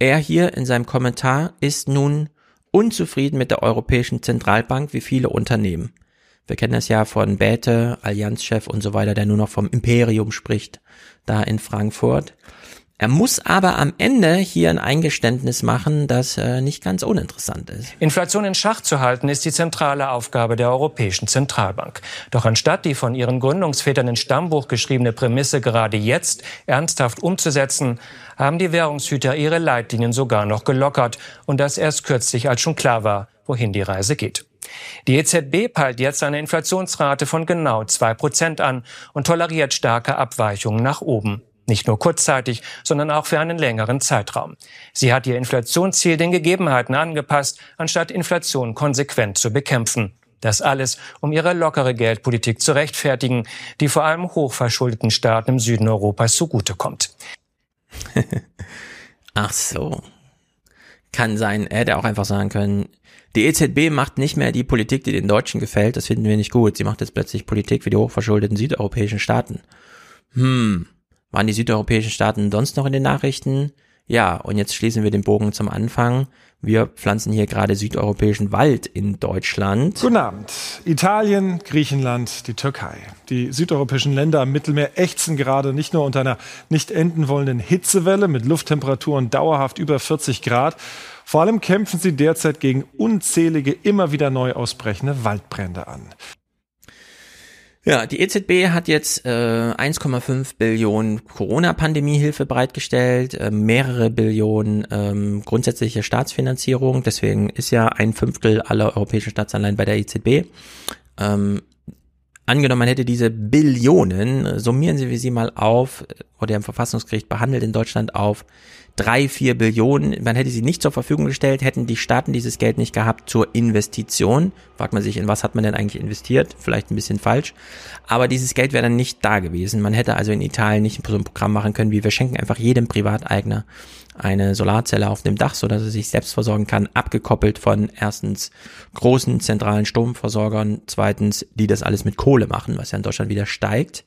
Er hier in seinem Kommentar ist nun unzufrieden mit der Europäischen Zentralbank wie viele Unternehmen. Wir kennen das ja von Bäte, Allianzchef und so weiter, der nur noch vom Imperium spricht, da in Frankfurt. Er muss aber am Ende hier ein Eingeständnis machen, das äh, nicht ganz uninteressant ist. Inflation in Schach zu halten, ist die zentrale Aufgabe der Europäischen Zentralbank. Doch anstatt die von ihren Gründungsvätern in Stammbuch geschriebene Prämisse gerade jetzt ernsthaft umzusetzen, haben die Währungshüter ihre Leitlinien sogar noch gelockert. Und das erst kürzlich, als schon klar war, wohin die Reise geht. Die EZB peilt jetzt eine Inflationsrate von genau zwei Prozent an und toleriert starke Abweichungen nach oben. Nicht nur kurzzeitig, sondern auch für einen längeren Zeitraum. Sie hat ihr Inflationsziel den Gegebenheiten angepasst, anstatt Inflation konsequent zu bekämpfen. Das alles, um ihre lockere Geldpolitik zu rechtfertigen, die vor allem hochverschuldeten Staaten im Süden Europas zugutekommt. Ach so. Kann sein, er hätte auch einfach sagen können, die EZB macht nicht mehr die Politik, die den Deutschen gefällt, das finden wir nicht gut. Sie macht jetzt plötzlich Politik für die hochverschuldeten südeuropäischen Staaten. Hm, waren die südeuropäischen Staaten sonst noch in den Nachrichten? Ja, und jetzt schließen wir den Bogen zum Anfang. Wir pflanzen hier gerade südeuropäischen Wald in Deutschland. Guten Abend. Italien, Griechenland, die Türkei. Die südeuropäischen Länder am Mittelmeer ächzen gerade nicht nur unter einer nicht enden wollenden Hitzewelle mit Lufttemperaturen dauerhaft über 40 Grad. Vor allem kämpfen sie derzeit gegen unzählige, immer wieder neu ausbrechende Waldbrände an. Ja, die EZB hat jetzt äh, 1,5 Billionen Corona-Pandemie-Hilfe bereitgestellt, äh, mehrere Billionen ähm, grundsätzliche Staatsfinanzierung. Deswegen ist ja ein Fünftel aller europäischen Staatsanleihen bei der EZB. Ähm, angenommen, man hätte diese Billionen, summieren Sie sie mal auf, oder im Verfassungsgericht behandelt in Deutschland auf drei, vier Billionen. Man hätte sie nicht zur Verfügung gestellt, hätten die Staaten dieses Geld nicht gehabt zur Investition. Fragt man sich, in was hat man denn eigentlich investiert? Vielleicht ein bisschen falsch. Aber dieses Geld wäre dann nicht da gewesen. Man hätte also in Italien nicht so ein Programm machen können, wie wir schenken einfach jedem Privateigner eine Solarzelle auf dem Dach, so dass er sich selbst versorgen kann, abgekoppelt von erstens großen zentralen Stromversorgern, zweitens, die das alles mit Kohle machen, was ja in Deutschland wieder steigt.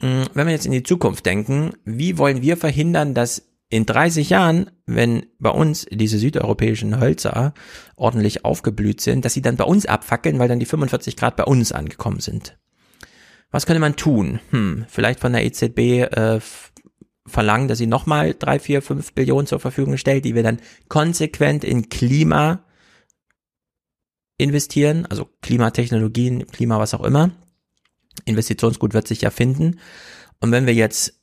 Hm, wenn wir jetzt in die Zukunft denken, wie wollen wir verhindern, dass in 30 Jahren, wenn bei uns diese südeuropäischen Hölzer ordentlich aufgeblüht sind, dass sie dann bei uns abfackeln, weil dann die 45 Grad bei uns angekommen sind. Was könnte man tun? Hm, vielleicht von der EZB äh, verlangen, dass sie nochmal drei, vier, fünf Billionen zur Verfügung stellt, die wir dann konsequent in Klima investieren, also Klimatechnologien, Klima, was auch immer. Investitionsgut wird sich ja finden. Und wenn wir jetzt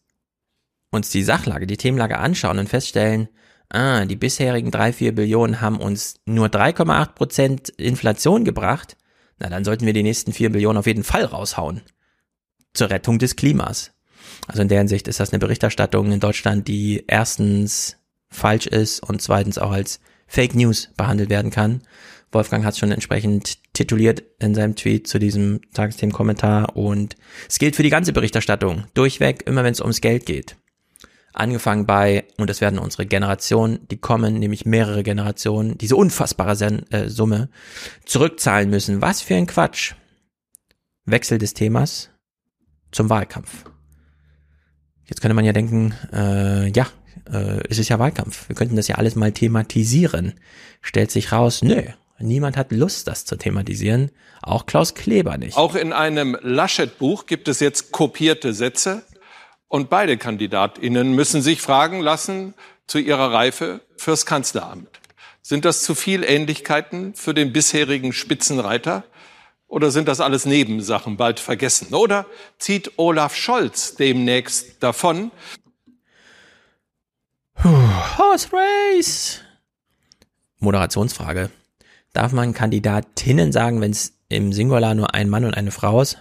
uns die Sachlage, die Themenlage anschauen und feststellen, ah, die bisherigen drei, vier Billionen haben uns nur 3,8 Prozent Inflation gebracht, na dann sollten wir die nächsten vier Billionen auf jeden Fall raushauen. Zur Rettung des Klimas. Also in der Hinsicht ist das eine Berichterstattung in Deutschland, die erstens falsch ist und zweitens auch als Fake News behandelt werden kann. Wolfgang hat es schon entsprechend tituliert in seinem Tweet zu diesem Tagesthemen-Kommentar und es gilt für die ganze Berichterstattung. Durchweg, immer wenn es ums Geld geht. Angefangen bei, und das werden unsere Generationen, die kommen, nämlich mehrere Generationen, diese unfassbare Sen äh, Summe zurückzahlen müssen. Was für ein Quatsch. Wechsel des Themas zum Wahlkampf. Jetzt könnte man ja denken, äh, ja, äh, es ist ja Wahlkampf. Wir könnten das ja alles mal thematisieren. Stellt sich raus, nö, niemand hat Lust, das zu thematisieren. Auch Klaus Kleber nicht. Auch in einem Laschet-Buch gibt es jetzt kopierte Sätze. Und beide Kandidatinnen müssen sich fragen lassen zu ihrer Reife fürs Kanzleramt. Sind das zu viel Ähnlichkeiten für den bisherigen Spitzenreiter? Oder sind das alles Nebensachen, bald vergessen? Oder zieht Olaf Scholz demnächst davon? Horse Race. Moderationsfrage. Darf man Kandidatinnen sagen, wenn es im Singular nur ein Mann und eine Frau ist?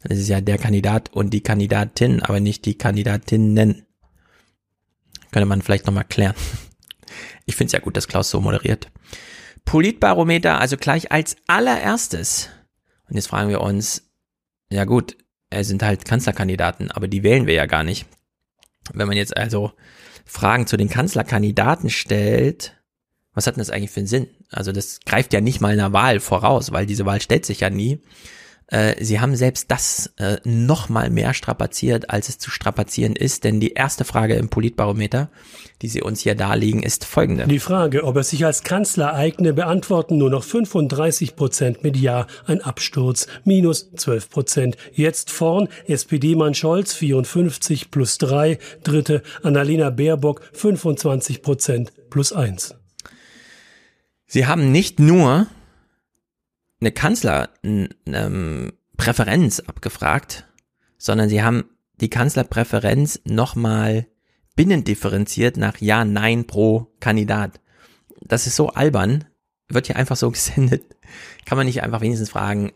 Dann ist es ja der Kandidat und die Kandidatin, aber nicht die Kandidatinnen. Könnte man vielleicht nochmal klären. Ich finde es ja gut, dass Klaus so moderiert. Politbarometer, also gleich als allererstes. Und jetzt fragen wir uns, ja gut, es sind halt Kanzlerkandidaten, aber die wählen wir ja gar nicht. Wenn man jetzt also Fragen zu den Kanzlerkandidaten stellt, was hat denn das eigentlich für einen Sinn? Also das greift ja nicht mal einer Wahl voraus, weil diese Wahl stellt sich ja nie. Äh, sie haben selbst das äh, noch mal mehr strapaziert, als es zu strapazieren ist, denn die erste Frage im Politbarometer, die Sie uns hier darlegen, ist folgende. Die Frage, ob er sich als Kanzler eigne, beantworten nur noch 35 Prozent mit Ja, ein Absturz, minus 12 Prozent. Jetzt vorn SPD-Mann Scholz 54 plus 3, dritte Annalena Baerbock 25 Prozent plus 1. Sie haben nicht nur eine Kanzlerpräferenz abgefragt, sondern sie haben die Kanzlerpräferenz nochmal binnendifferenziert nach Ja, Nein pro Kandidat. Das ist so albern, wird hier einfach so gesendet. Kann man nicht einfach wenigstens fragen,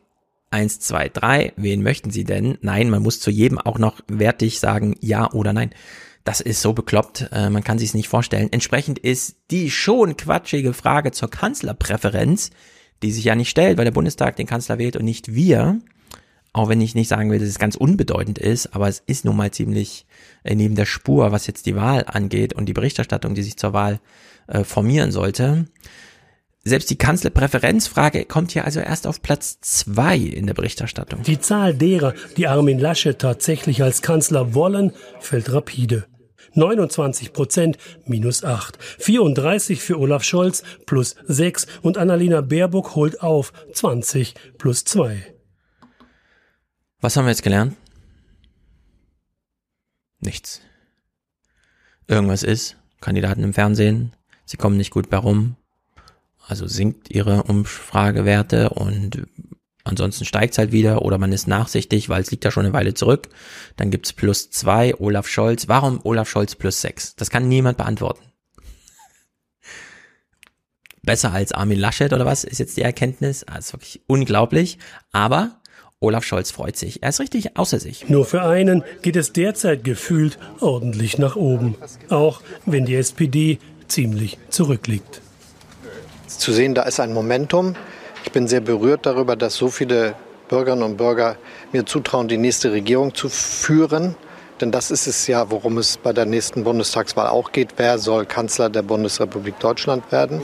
eins, zwei, drei, wen möchten Sie denn? Nein, man muss zu jedem auch noch wertig sagen Ja oder Nein. Das ist so bekloppt, äh, man kann sich es nicht vorstellen. Entsprechend ist die schon quatschige Frage zur Kanzlerpräferenz die sich ja nicht stellt, weil der Bundestag den Kanzler wählt und nicht wir, auch wenn ich nicht sagen will, dass es ganz unbedeutend ist, aber es ist nun mal ziemlich äh, neben der Spur, was jetzt die Wahl angeht und die Berichterstattung, die sich zur Wahl äh, formieren sollte. Selbst die Kanzlerpräferenzfrage kommt hier also erst auf Platz zwei in der Berichterstattung. Die Zahl derer, die Armin Laschet tatsächlich als Kanzler wollen, fällt rapide. 29 Prozent minus 8, 34 für Olaf Scholz plus 6 und Annalena Baerbock holt auf 20 plus 2. Was haben wir jetzt gelernt? Nichts. Irgendwas ist, Kandidaten im Fernsehen, sie kommen nicht gut bei rum, also sinkt ihre Umfragewerte und ansonsten steigt es halt wieder oder man ist nachsichtig, weil es liegt ja schon eine Weile zurück. Dann gibt's plus zwei, Olaf Scholz. Warum Olaf Scholz plus sechs? Das kann niemand beantworten. Besser als Armin Laschet oder was ist jetzt die Erkenntnis? Das ist wirklich unglaublich. Aber Olaf Scholz freut sich. Er ist richtig außer sich. Nur für einen geht es derzeit gefühlt ordentlich nach oben. Auch wenn die SPD ziemlich zurückliegt. Zu sehen, da ist ein Momentum. Ich bin sehr berührt darüber, dass so viele Bürgerinnen und Bürger mir zutrauen, die nächste Regierung zu führen. Denn das ist es ja, worum es bei der nächsten Bundestagswahl auch geht. Wer soll Kanzler der Bundesrepublik Deutschland werden?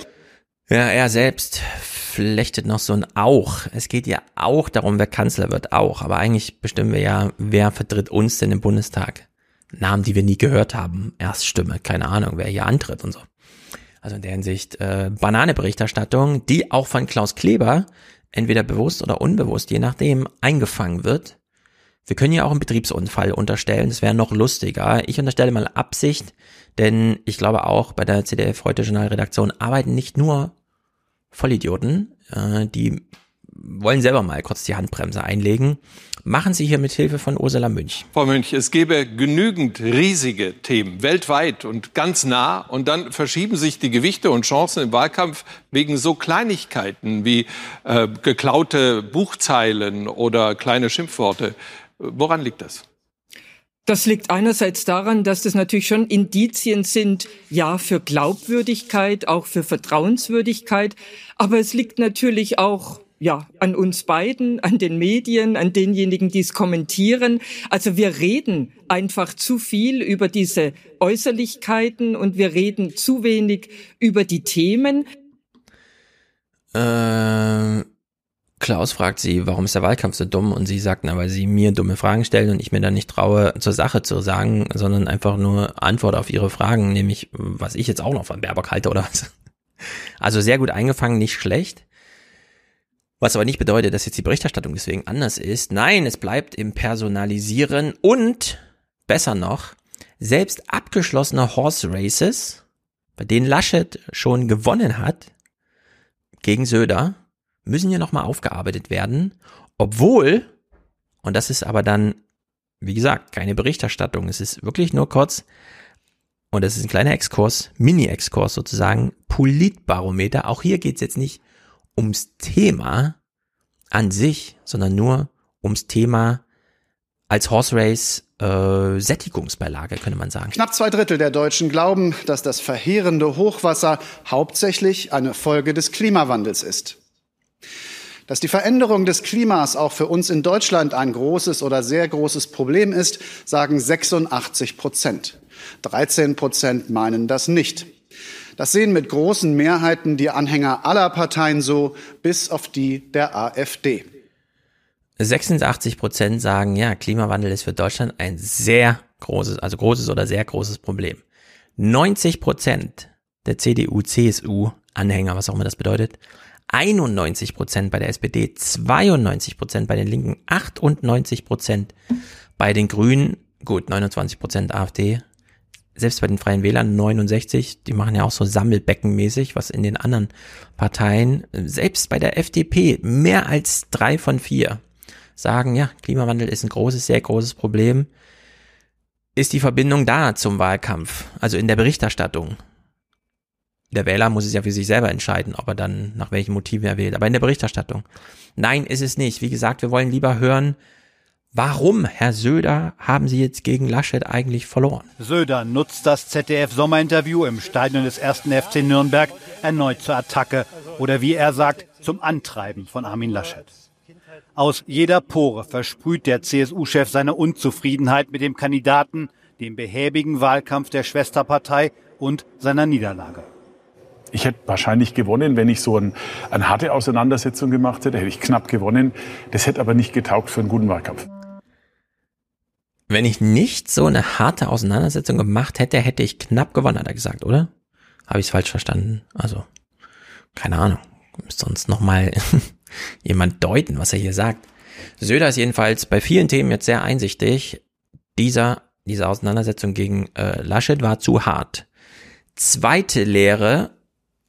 Ja, er selbst flechtet noch so ein Auch. Es geht ja auch darum, wer Kanzler wird, auch. Aber eigentlich bestimmen wir ja, wer vertritt uns denn im Bundestag. Namen, die wir nie gehört haben. Erststimme, keine Ahnung, wer hier antritt und so. Also in der Hinsicht äh, Banane-Berichterstattung, die auch von Klaus Kleber entweder bewusst oder unbewusst, je nachdem, eingefangen wird. Wir können ja auch einen Betriebsunfall unterstellen, das wäre noch lustiger. Ich unterstelle mal Absicht, denn ich glaube auch bei der CDF heute Journalredaktion arbeiten nicht nur Vollidioten, äh, die wollen selber mal kurz die Handbremse einlegen. Machen Sie hier mit Hilfe von Ursula Münch. Frau Münch, es gäbe genügend riesige Themen weltweit und ganz nah und dann verschieben sich die Gewichte und Chancen im Wahlkampf wegen so Kleinigkeiten wie äh, geklaute Buchzeilen oder kleine Schimpfworte. Woran liegt das? Das liegt einerseits daran, dass das natürlich schon Indizien sind, ja, für Glaubwürdigkeit, auch für Vertrauenswürdigkeit. Aber es liegt natürlich auch ja, an uns beiden, an den Medien, an denjenigen, die es kommentieren. Also wir reden einfach zu viel über diese Äußerlichkeiten und wir reden zu wenig über die Themen. Äh, Klaus fragt sie, warum ist der Wahlkampf so dumm? Und sie sagt, na, weil sie mir dumme Fragen stellen und ich mir dann nicht traue, zur Sache zu sagen, sondern einfach nur Antwort auf ihre Fragen, nämlich, was ich jetzt auch noch von Baerbock halte oder was. Also sehr gut eingefangen, nicht schlecht. Was aber nicht bedeutet, dass jetzt die Berichterstattung deswegen anders ist. Nein, es bleibt im Personalisieren und, besser noch, selbst abgeschlossene Horse Races, bei denen Laschet schon gewonnen hat, gegen Söder, müssen ja nochmal aufgearbeitet werden, obwohl, und das ist aber dann, wie gesagt, keine Berichterstattung, es ist wirklich nur kurz, und das ist ein kleiner Exkurs, Mini-Exkurs sozusagen, Politbarometer, auch hier geht's jetzt nicht ums Thema an sich, sondern nur ums Thema als Horse Race äh, Sättigungsbeilage, könnte man sagen. Knapp zwei Drittel der Deutschen glauben, dass das verheerende Hochwasser hauptsächlich eine Folge des Klimawandels ist. Dass die Veränderung des Klimas auch für uns in Deutschland ein großes oder sehr großes Problem ist, sagen 86 Prozent. 13 Prozent meinen das nicht. Das sehen mit großen Mehrheiten die Anhänger aller Parteien so, bis auf die der AfD. 86 Prozent sagen, ja, Klimawandel ist für Deutschland ein sehr großes, also großes oder sehr großes Problem. 90 Prozent der CDU, CSU Anhänger, was auch immer das bedeutet, 91 Prozent bei der SPD, 92 Prozent bei den Linken, 98 Prozent bei den Grünen, gut, 29 Prozent AfD, selbst bei den Freien Wählern 69, die machen ja auch so Sammelbeckenmäßig, was in den anderen Parteien, selbst bei der FDP, mehr als drei von vier sagen, ja, Klimawandel ist ein großes, sehr großes Problem. Ist die Verbindung da zum Wahlkampf, also in der Berichterstattung? Der Wähler muss es ja für sich selber entscheiden, ob er dann nach welchen Motiven er wählt, aber in der Berichterstattung. Nein, ist es nicht. Wie gesagt, wir wollen lieber hören, Warum, Herr Söder, haben Sie jetzt gegen Laschet eigentlich verloren? Söder nutzt das ZDF-Sommerinterview im Stadion des ersten FC Nürnberg erneut zur Attacke oder wie er sagt, zum Antreiben von Armin Laschet. Aus jeder Pore versprüht der CSU-Chef seine Unzufriedenheit mit dem Kandidaten, dem behäbigen Wahlkampf der Schwesterpartei und seiner Niederlage. Ich hätte wahrscheinlich gewonnen, wenn ich so ein, eine harte Auseinandersetzung gemacht hätte, hätte ich knapp gewonnen. Das hätte aber nicht getaugt für einen guten Wahlkampf. Wenn ich nicht so eine harte Auseinandersetzung gemacht hätte, hätte ich knapp gewonnen, hat er gesagt, oder? Habe ich es falsch verstanden? Also, keine Ahnung. Müsste sonst nochmal jemand deuten, was er hier sagt. Söder ist jedenfalls bei vielen Themen jetzt sehr einsichtig. Dieser, diese Auseinandersetzung gegen äh, Laschet war zu hart. Zweite Lehre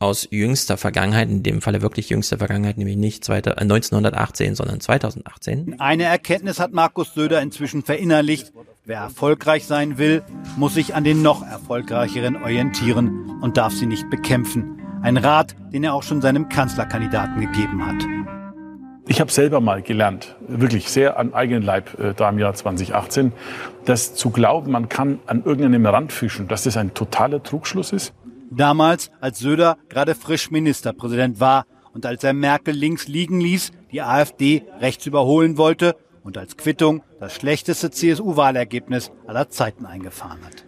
aus jüngster Vergangenheit, in dem Falle wirklich jüngster Vergangenheit, nämlich nicht zweite, äh, 1918, sondern 2018. Eine Erkenntnis hat Markus Söder inzwischen verinnerlicht. Wer erfolgreich sein will, muss sich an den noch erfolgreicheren orientieren und darf sie nicht bekämpfen. Ein Rat, den er auch schon seinem Kanzlerkandidaten gegeben hat. Ich habe selber mal gelernt, wirklich sehr am eigenen Leib äh, da im Jahr 2018, dass zu glauben, man kann an irgendeinem Rand fischen, dass das ein totaler Trugschluss ist. Damals, als Söder gerade frisch Ministerpräsident war und als er Merkel links liegen ließ, die AfD rechts überholen wollte und als Quittung das schlechteste CSU-Wahlergebnis aller Zeiten eingefahren hat.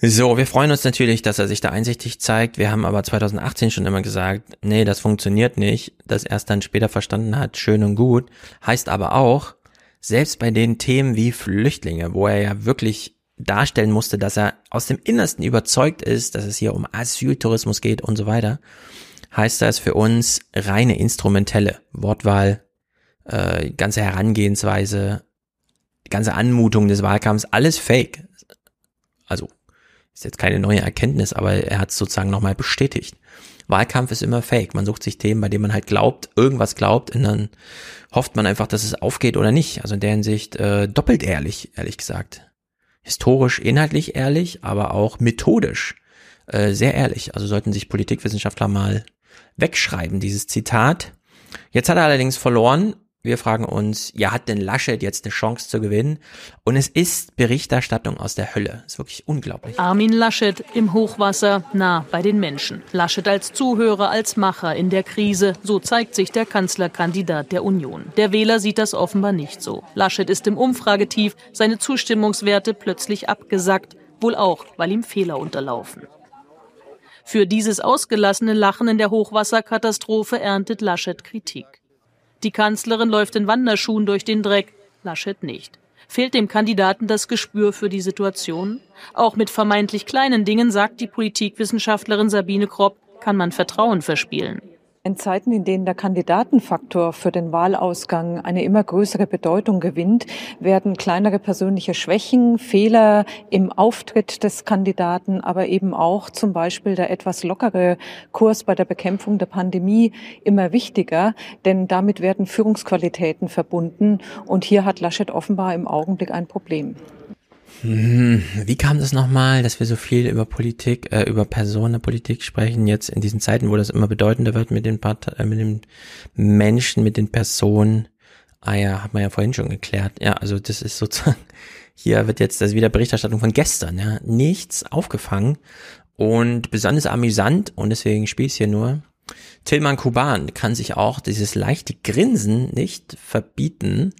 So, wir freuen uns natürlich, dass er sich da einsichtig zeigt. Wir haben aber 2018 schon immer gesagt, nee, das funktioniert nicht. Dass er es dann später verstanden hat, schön und gut. Heißt aber auch, selbst bei den Themen wie Flüchtlinge, wo er ja wirklich darstellen musste, dass er aus dem Innersten überzeugt ist, dass es hier um Asyltourismus geht und so weiter, heißt das für uns reine instrumentelle Wortwahl, äh, ganze Herangehensweise, ganze Anmutung des Wahlkampfs, alles fake. Also ist jetzt keine neue Erkenntnis, aber er hat es sozusagen nochmal bestätigt. Wahlkampf ist immer fake. Man sucht sich Themen, bei denen man halt glaubt, irgendwas glaubt, und dann hofft man einfach, dass es aufgeht oder nicht. Also in der Hinsicht äh, doppelt ehrlich, ehrlich gesagt historisch inhaltlich ehrlich, aber auch methodisch äh, sehr ehrlich. Also sollten sich Politikwissenschaftler mal wegschreiben, dieses Zitat. Jetzt hat er allerdings verloren. Wir fragen uns, ja, hat denn Laschet jetzt eine Chance zu gewinnen? Und es ist Berichterstattung aus der Hölle. Ist wirklich unglaublich. Armin Laschet im Hochwasser, nah bei den Menschen. Laschet als Zuhörer, als Macher in der Krise. So zeigt sich der Kanzlerkandidat der Union. Der Wähler sieht das offenbar nicht so. Laschet ist im Umfragetief, seine Zustimmungswerte plötzlich abgesackt. Wohl auch, weil ihm Fehler unterlaufen. Für dieses ausgelassene Lachen in der Hochwasserkatastrophe erntet Laschet Kritik. Die Kanzlerin läuft in Wanderschuhen durch den Dreck, Laschet nicht. Fehlt dem Kandidaten das Gespür für die Situation? Auch mit vermeintlich kleinen Dingen, sagt die Politikwissenschaftlerin Sabine Kropp, kann man Vertrauen verspielen. In Zeiten, in denen der Kandidatenfaktor für den Wahlausgang eine immer größere Bedeutung gewinnt, werden kleinere persönliche Schwächen, Fehler im Auftritt des Kandidaten, aber eben auch zum Beispiel der etwas lockere Kurs bei der Bekämpfung der Pandemie immer wichtiger, denn damit werden Führungsqualitäten verbunden. Und hier hat Laschet offenbar im Augenblick ein Problem. Hm, wie kam das nochmal, dass wir so viel über Politik, äh, über Personenpolitik sprechen, jetzt in diesen Zeiten, wo das immer bedeutender wird mit den Part äh, mit den Menschen, mit den Personen? Ah ja, hat man ja vorhin schon geklärt. Ja, also das ist sozusagen, hier wird jetzt das wieder Berichterstattung von gestern, ja. Nichts aufgefangen und besonders amüsant und deswegen spiel ich hier nur. Tilman Kuban kann sich auch dieses leichte Grinsen nicht verbieten,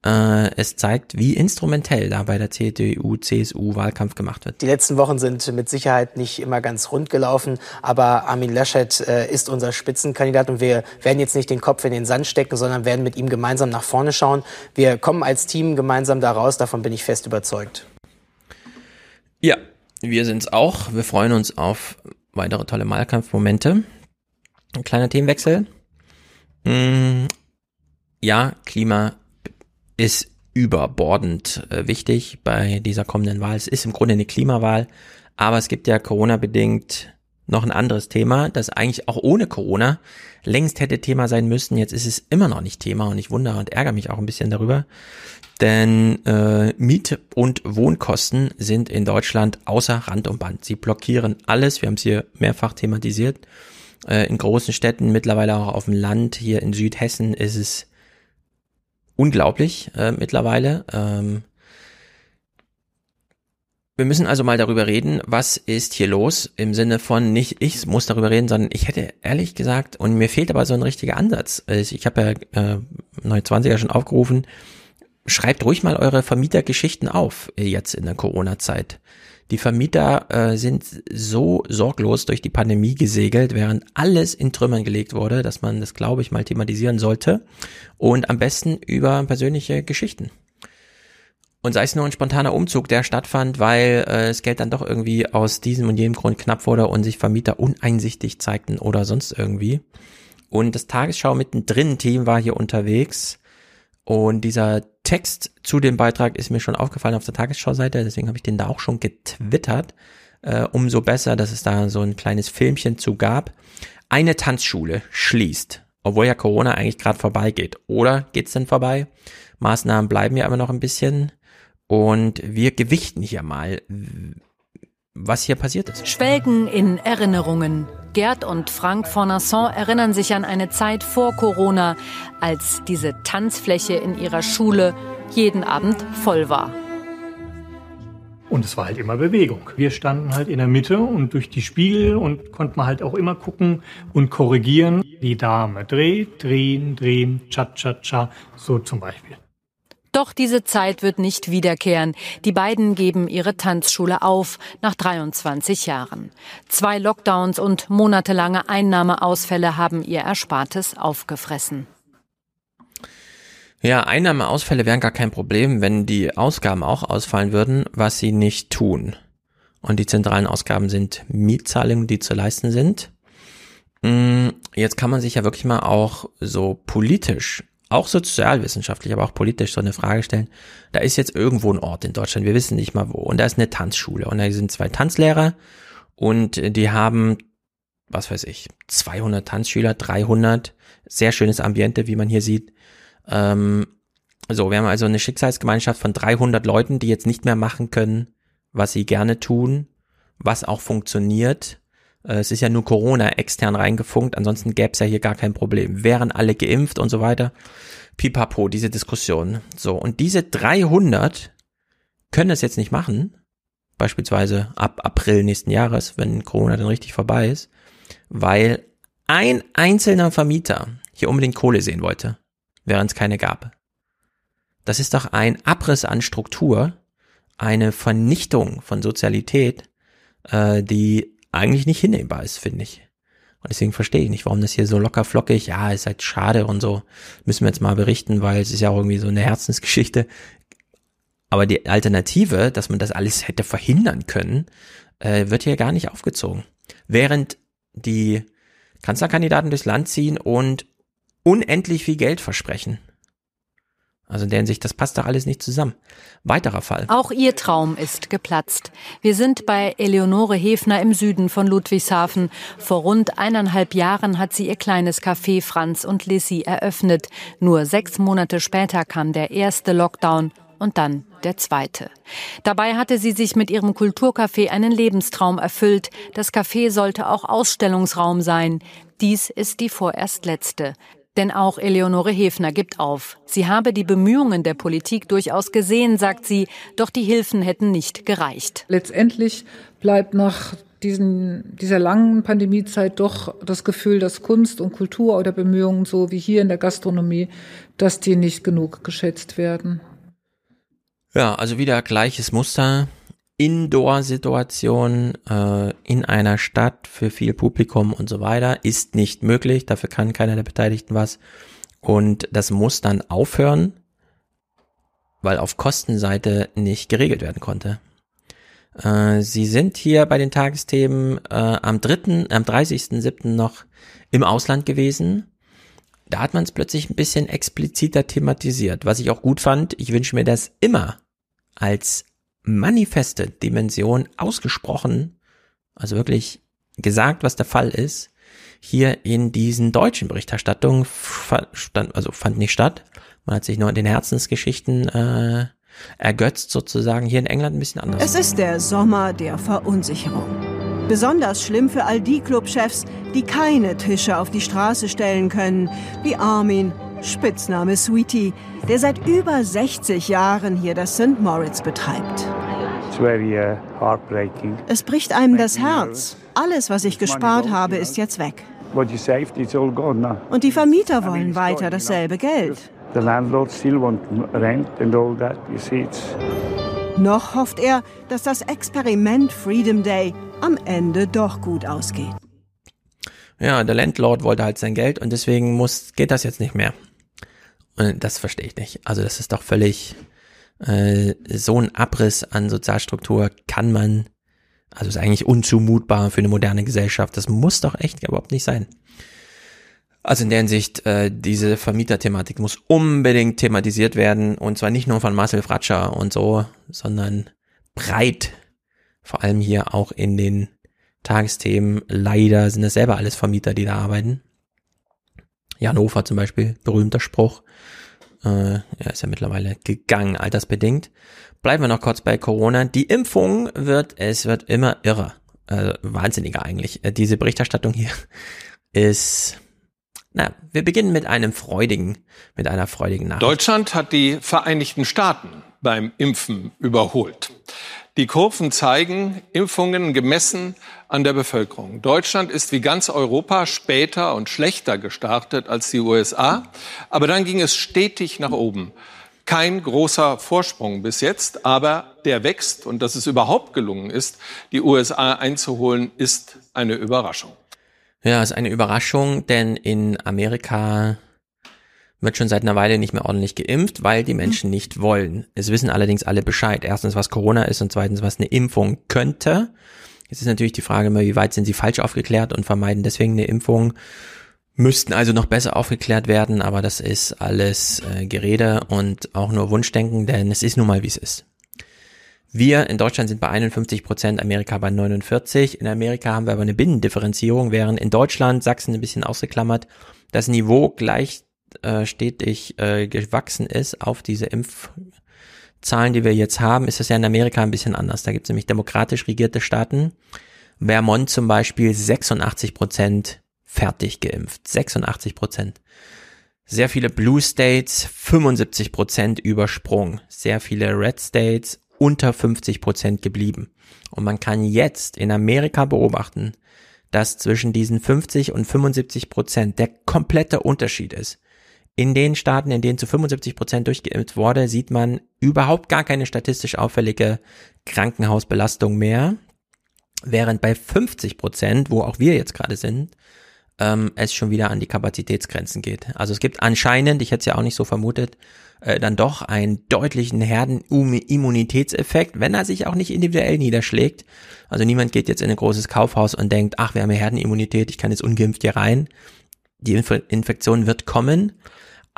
es zeigt, wie instrumentell da bei der CDU, CSU Wahlkampf gemacht wird. Die letzten Wochen sind mit Sicherheit nicht immer ganz rund gelaufen, aber Armin Laschet äh, ist unser Spitzenkandidat und wir werden jetzt nicht den Kopf in den Sand stecken, sondern werden mit ihm gemeinsam nach vorne schauen. Wir kommen als Team gemeinsam da raus, davon bin ich fest überzeugt. Ja, wir sind's auch. Wir freuen uns auf weitere tolle Wahlkampfmomente. Ein kleiner Themenwechsel. Mm, ja, Klima ist überbordend äh, wichtig bei dieser kommenden Wahl. Es ist im Grunde eine Klimawahl, aber es gibt ja Corona-bedingt noch ein anderes Thema, das eigentlich auch ohne Corona längst hätte Thema sein müssen. Jetzt ist es immer noch nicht Thema und ich wundere und ärgere mich auch ein bisschen darüber. Denn äh, Miet- und Wohnkosten sind in Deutschland außer Rand und Band. Sie blockieren alles. Wir haben es hier mehrfach thematisiert. Äh, in großen Städten, mittlerweile auch auf dem Land. Hier in Südhessen ist es unglaublich äh, mittlerweile. Ähm, wir müssen also mal darüber reden, was ist hier los, im Sinne von nicht ich muss darüber reden, sondern ich hätte ehrlich gesagt, und mir fehlt aber so ein richtiger Ansatz. Ich habe ja äh, 29er schon aufgerufen, schreibt ruhig mal eure Vermietergeschichten auf, jetzt in der Corona-Zeit. Die Vermieter äh, sind so sorglos durch die Pandemie gesegelt, während alles in Trümmern gelegt wurde, dass man das, glaube ich, mal thematisieren sollte. Und am besten über persönliche Geschichten. Und sei es nur ein spontaner Umzug, der stattfand, weil äh, das Geld dann doch irgendwie aus diesem und jenem Grund knapp wurde und sich Vermieter uneinsichtig zeigten oder sonst irgendwie. Und das Tagesschau mittendrin Team war hier unterwegs. Und dieser Text zu dem Beitrag ist mir schon aufgefallen auf der Tagesschau-Seite, deswegen habe ich den da auch schon getwittert. Äh, umso besser, dass es da so ein kleines Filmchen zu gab. Eine Tanzschule schließt, obwohl ja Corona eigentlich gerade vorbeigeht. Oder geht's denn vorbei? Maßnahmen bleiben ja immer noch ein bisschen. Und wir gewichten hier mal, was hier passiert ist. Schwelgen in Erinnerungen. Gerd und Frank Fornasson erinnern sich an eine Zeit vor Corona, als diese Tanzfläche in ihrer Schule jeden Abend voll war. Und es war halt immer Bewegung. Wir standen halt in der Mitte und durch die Spiegel und konnten halt auch immer gucken und korrigieren. Die Dame dreht, drehen, drehen, cha, cha, cha, so zum Beispiel. Doch diese Zeit wird nicht wiederkehren. Die beiden geben ihre Tanzschule auf nach 23 Jahren. Zwei Lockdowns und monatelange Einnahmeausfälle haben ihr Erspartes aufgefressen. Ja, Einnahmeausfälle wären gar kein Problem, wenn die Ausgaben auch ausfallen würden, was sie nicht tun. Und die zentralen Ausgaben sind Mietzahlungen, die zu leisten sind. Mm, jetzt kann man sich ja wirklich mal auch so politisch auch sozialwissenschaftlich, aber auch politisch so eine Frage stellen. Da ist jetzt irgendwo ein Ort in Deutschland, wir wissen nicht mal wo, und da ist eine Tanzschule. Und da sind zwei Tanzlehrer. Und die haben, was weiß ich, 200 Tanzschüler, 300, sehr schönes Ambiente, wie man hier sieht. Ähm, so, wir haben also eine Schicksalsgemeinschaft von 300 Leuten, die jetzt nicht mehr machen können, was sie gerne tun, was auch funktioniert es ist ja nur Corona extern reingefunkt, ansonsten gäbe es ja hier gar kein Problem. Wären alle geimpft und so weiter. Pipapo, diese Diskussion. So, und diese 300 können es jetzt nicht machen, beispielsweise ab April nächsten Jahres, wenn Corona dann richtig vorbei ist, weil ein einzelner Vermieter hier unbedingt Kohle sehen wollte, während es keine gab. Das ist doch ein Abriss an Struktur, eine Vernichtung von Sozialität, äh, die eigentlich nicht hinnehmbar ist, finde ich. Und deswegen verstehe ich nicht, warum das hier so locker flockig, ja, ist halt schade und so, müssen wir jetzt mal berichten, weil es ist ja auch irgendwie so eine Herzensgeschichte. Aber die Alternative, dass man das alles hätte verhindern können, äh, wird hier gar nicht aufgezogen. Während die Kanzlerkandidaten durchs Land ziehen und unendlich viel Geld versprechen. Also in der Hinsicht, das passt doch alles nicht zusammen. Weiterer Fall. Auch ihr Traum ist geplatzt. Wir sind bei Eleonore Hefner im Süden von Ludwigshafen. Vor rund eineinhalb Jahren hat sie ihr kleines Café Franz und Lissy eröffnet. Nur sechs Monate später kam der erste Lockdown und dann der zweite. Dabei hatte sie sich mit ihrem Kulturcafé einen Lebenstraum erfüllt. Das Café sollte auch Ausstellungsraum sein. Dies ist die vorerst letzte. Denn auch Eleonore Hefner gibt auf. Sie habe die Bemühungen der Politik durchaus gesehen, sagt sie, doch die Hilfen hätten nicht gereicht. Letztendlich bleibt nach diesen, dieser langen Pandemiezeit doch das Gefühl, dass Kunst und Kultur oder Bemühungen, so wie hier in der Gastronomie, dass die nicht genug geschätzt werden. Ja, also wieder gleiches Muster. Indoor-Situation äh, in einer Stadt für viel Publikum und so weiter ist nicht möglich. Dafür kann keiner der Beteiligten was. Und das muss dann aufhören, weil auf Kostenseite nicht geregelt werden konnte. Äh, sie sind hier bei den Tagesthemen äh, am 3., am 30.07. noch im Ausland gewesen. Da hat man es plötzlich ein bisschen expliziter thematisiert, was ich auch gut fand. Ich wünsche mir das immer als manifeste Dimension ausgesprochen, also wirklich gesagt, was der Fall ist, hier in diesen deutschen Berichterstattungen stand, also fand nicht statt. Man hat sich nur in den Herzensgeschichten äh, ergötzt sozusagen. Hier in England ein bisschen anders. Es ist der Sommer der Verunsicherung. Besonders schlimm für all die Clubchefs, die keine Tische auf die Straße stellen können, wie Armin, Spitzname Sweetie, der seit über 60 Jahren hier das St. Moritz betreibt. Es bricht einem das Herz. Alles, was ich gespart habe, ist jetzt weg. Und die Vermieter wollen weiter dasselbe Geld. Noch hofft er, dass das Experiment Freedom Day am Ende doch gut ausgeht. Ja, der Landlord wollte halt sein Geld und deswegen muss, geht das jetzt nicht mehr. Und das verstehe ich nicht. Also das ist doch völlig äh, so ein Abriss an Sozialstruktur kann man, also ist eigentlich unzumutbar für eine moderne Gesellschaft. Das muss doch echt überhaupt nicht sein. Also in der Hinsicht, äh, diese Vermieterthematik muss unbedingt thematisiert werden und zwar nicht nur von Marcel Fratscher und so, sondern breit. Vor allem hier auch in den Tagesthemen. Leider sind es selber alles Vermieter, die da arbeiten. Jan Hofer zum Beispiel, berühmter Spruch. Äh, er ist ja mittlerweile gegangen, altersbedingt. Bleiben wir noch kurz bei Corona. Die Impfung wird, es wird immer irrer. Also wahnsinniger eigentlich. Äh, diese Berichterstattung hier ist, na, wir beginnen mit einem freudigen, mit einer freudigen Nachricht. Deutschland hat die Vereinigten Staaten beim Impfen überholt. Die Kurven zeigen Impfungen gemessen an der Bevölkerung. Deutschland ist wie ganz Europa später und schlechter gestartet als die USA, aber dann ging es stetig nach oben. Kein großer Vorsprung bis jetzt, aber der wächst und dass es überhaupt gelungen ist, die USA einzuholen, ist eine Überraschung. Ja, ist eine Überraschung, denn in Amerika wird schon seit einer Weile nicht mehr ordentlich geimpft, weil die Menschen nicht wollen. Es wissen allerdings alle Bescheid. Erstens, was Corona ist und zweitens, was eine Impfung könnte. Jetzt ist natürlich die Frage immer, wie weit sind sie falsch aufgeklärt und vermeiden deswegen eine Impfung. Müssten also noch besser aufgeklärt werden, aber das ist alles äh, Gerede und auch nur Wunschdenken, denn es ist nun mal, wie es ist. Wir in Deutschland sind bei 51 Prozent, Amerika bei 49. In Amerika haben wir aber eine Binnendifferenzierung, während in Deutschland, Sachsen ein bisschen ausgeklammert, das Niveau gleich äh, stetig äh, gewachsen ist auf diese Impfzahlen, die wir jetzt haben, ist das ja in Amerika ein bisschen anders. Da gibt es nämlich demokratisch regierte Staaten. Vermont zum Beispiel 86 Prozent fertig geimpft. 86 Prozent. Sehr viele Blue States 75 Prozent übersprungen. Sehr viele Red States unter 50 Prozent geblieben. Und man kann jetzt in Amerika beobachten, dass zwischen diesen 50 und 75 Prozent der komplette Unterschied ist. In den Staaten, in denen zu 75 Prozent durchgeimpft wurde, sieht man überhaupt gar keine statistisch auffällige Krankenhausbelastung mehr. Während bei 50 Prozent, wo auch wir jetzt gerade sind, ähm, es schon wieder an die Kapazitätsgrenzen geht. Also es gibt anscheinend, ich hätte es ja auch nicht so vermutet, äh, dann doch einen deutlichen Herdenimmunitätseffekt, wenn er sich auch nicht individuell niederschlägt. Also niemand geht jetzt in ein großes Kaufhaus und denkt, ach, wir haben ja Herdenimmunität, ich kann jetzt ungeimpft hier rein. Die Inf Infektion wird kommen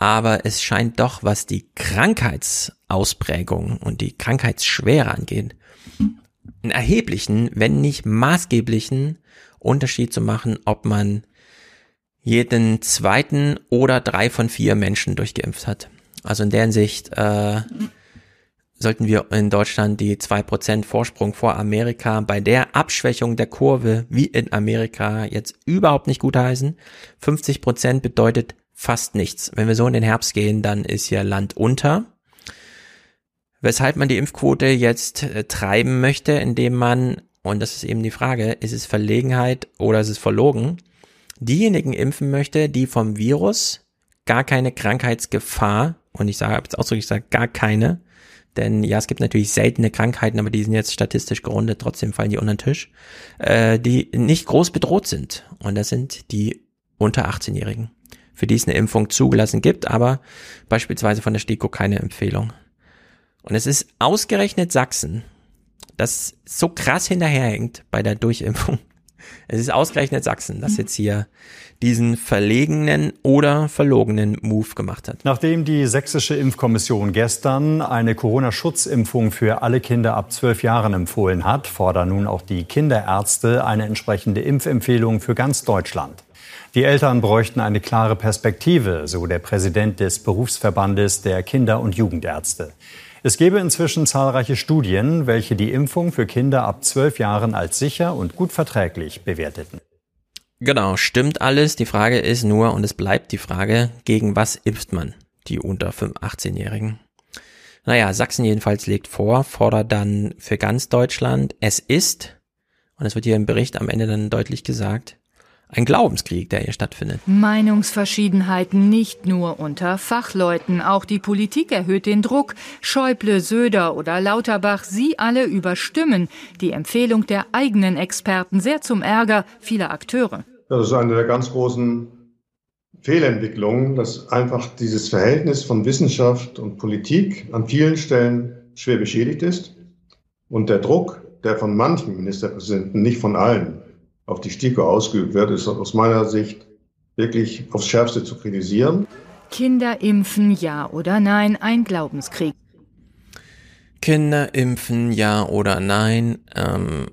aber es scheint doch, was die Krankheitsausprägung und die Krankheitsschwere angeht, einen erheblichen, wenn nicht maßgeblichen Unterschied zu machen, ob man jeden zweiten oder drei von vier Menschen durchgeimpft hat. Also in der Hinsicht äh, sollten wir in Deutschland die zwei Prozent Vorsprung vor Amerika bei der Abschwächung der Kurve wie in Amerika jetzt überhaupt nicht gut heißen. 50% bedeutet fast nichts. Wenn wir so in den Herbst gehen, dann ist hier Land unter. Weshalb man die Impfquote jetzt äh, treiben möchte, indem man, und das ist eben die Frage, ist es Verlegenheit oder ist es verlogen, diejenigen impfen möchte, die vom Virus gar keine Krankheitsgefahr, und ich sage jetzt ausdrücklich, ich sage gar keine, denn ja, es gibt natürlich seltene Krankheiten, aber die sind jetzt statistisch gerundet, trotzdem fallen die unter den Tisch, äh, die nicht groß bedroht sind. Und das sind die unter 18-Jährigen für die es eine Impfung zugelassen gibt, aber beispielsweise von der STIKO keine Empfehlung. Und es ist ausgerechnet Sachsen, das so krass hinterherhängt bei der Durchimpfung. Es ist ausgerechnet Sachsen, das jetzt hier diesen verlegenen oder verlogenen Move gemacht hat. Nachdem die sächsische Impfkommission gestern eine Corona-Schutzimpfung für alle Kinder ab zwölf Jahren empfohlen hat, fordern nun auch die Kinderärzte eine entsprechende Impfempfehlung für ganz Deutschland. Die Eltern bräuchten eine klare Perspektive, so der Präsident des Berufsverbandes der Kinder- und Jugendärzte. Es gebe inzwischen zahlreiche Studien, welche die Impfung für Kinder ab zwölf Jahren als sicher und gut verträglich bewerteten. Genau, stimmt alles. Die Frage ist nur, und es bleibt die Frage, gegen was impft man die unter 18-Jährigen? Naja, Sachsen jedenfalls legt vor, fordert dann für ganz Deutschland, es ist, und es wird hier im Bericht am Ende dann deutlich gesagt, ein Glaubenskrieg, der hier stattfindet. Meinungsverschiedenheiten nicht nur unter Fachleuten, auch die Politik erhöht den Druck. Schäuble, Söder oder Lauterbach, sie alle überstimmen die Empfehlung der eigenen Experten sehr zum Ärger vieler Akteure. Das ist eine der ganz großen Fehlentwicklungen, dass einfach dieses Verhältnis von Wissenschaft und Politik an vielen Stellen schwer beschädigt ist und der Druck, der von manchen Ministerpräsidenten, nicht von allen, auf die STIKO ausgeübt wird, ist aus meiner Sicht wirklich aufs Schärfste zu kritisieren. Kinder impfen, ja oder nein, ein Glaubenskrieg. Kinder impfen, ja oder nein. Ähm,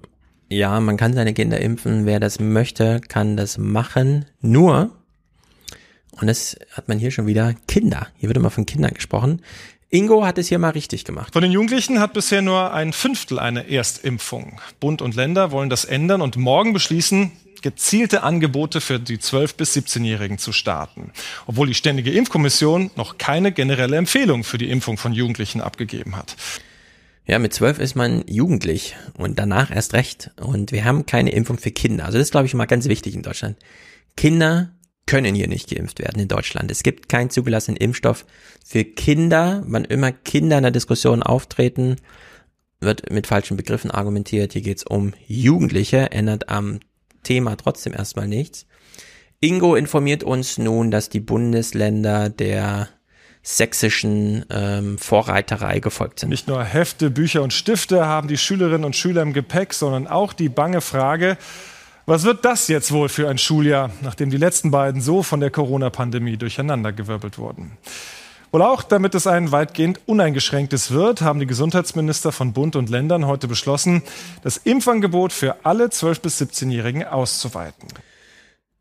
ja, man kann seine Kinder impfen. Wer das möchte, kann das machen. Nur, und das hat man hier schon wieder, Kinder. Hier wird immer von Kindern gesprochen. Ingo hat es hier mal richtig gemacht. Von den Jugendlichen hat bisher nur ein Fünftel eine Erstimpfung. Bund und Länder wollen das ändern und morgen beschließen, gezielte Angebote für die 12- bis 17-Jährigen zu starten. Obwohl die Ständige Impfkommission noch keine generelle Empfehlung für die Impfung von Jugendlichen abgegeben hat. Ja, mit zwölf ist man jugendlich und danach erst recht. Und wir haben keine Impfung für Kinder. Also das ist, glaube ich, mal ganz wichtig in Deutschland. Kinder können hier nicht geimpft werden in Deutschland. Es gibt keinen zugelassenen Impfstoff für Kinder. Wann immer Kinder in der Diskussion auftreten, wird mit falschen Begriffen argumentiert. Hier geht's um Jugendliche, ändert am Thema trotzdem erstmal nichts. Ingo informiert uns nun, dass die Bundesländer der sächsischen ähm, Vorreiterei gefolgt sind. Nicht nur Hefte, Bücher und Stifte haben die Schülerinnen und Schüler im Gepäck, sondern auch die bange Frage, was wird das jetzt wohl für ein Schuljahr, nachdem die letzten beiden so von der Corona-Pandemie durcheinandergewirbelt wurden? Wohl auch, damit es ein weitgehend uneingeschränktes wird, haben die Gesundheitsminister von Bund und Ländern heute beschlossen, das Impfangebot für alle 12- bis 17-Jährigen auszuweiten.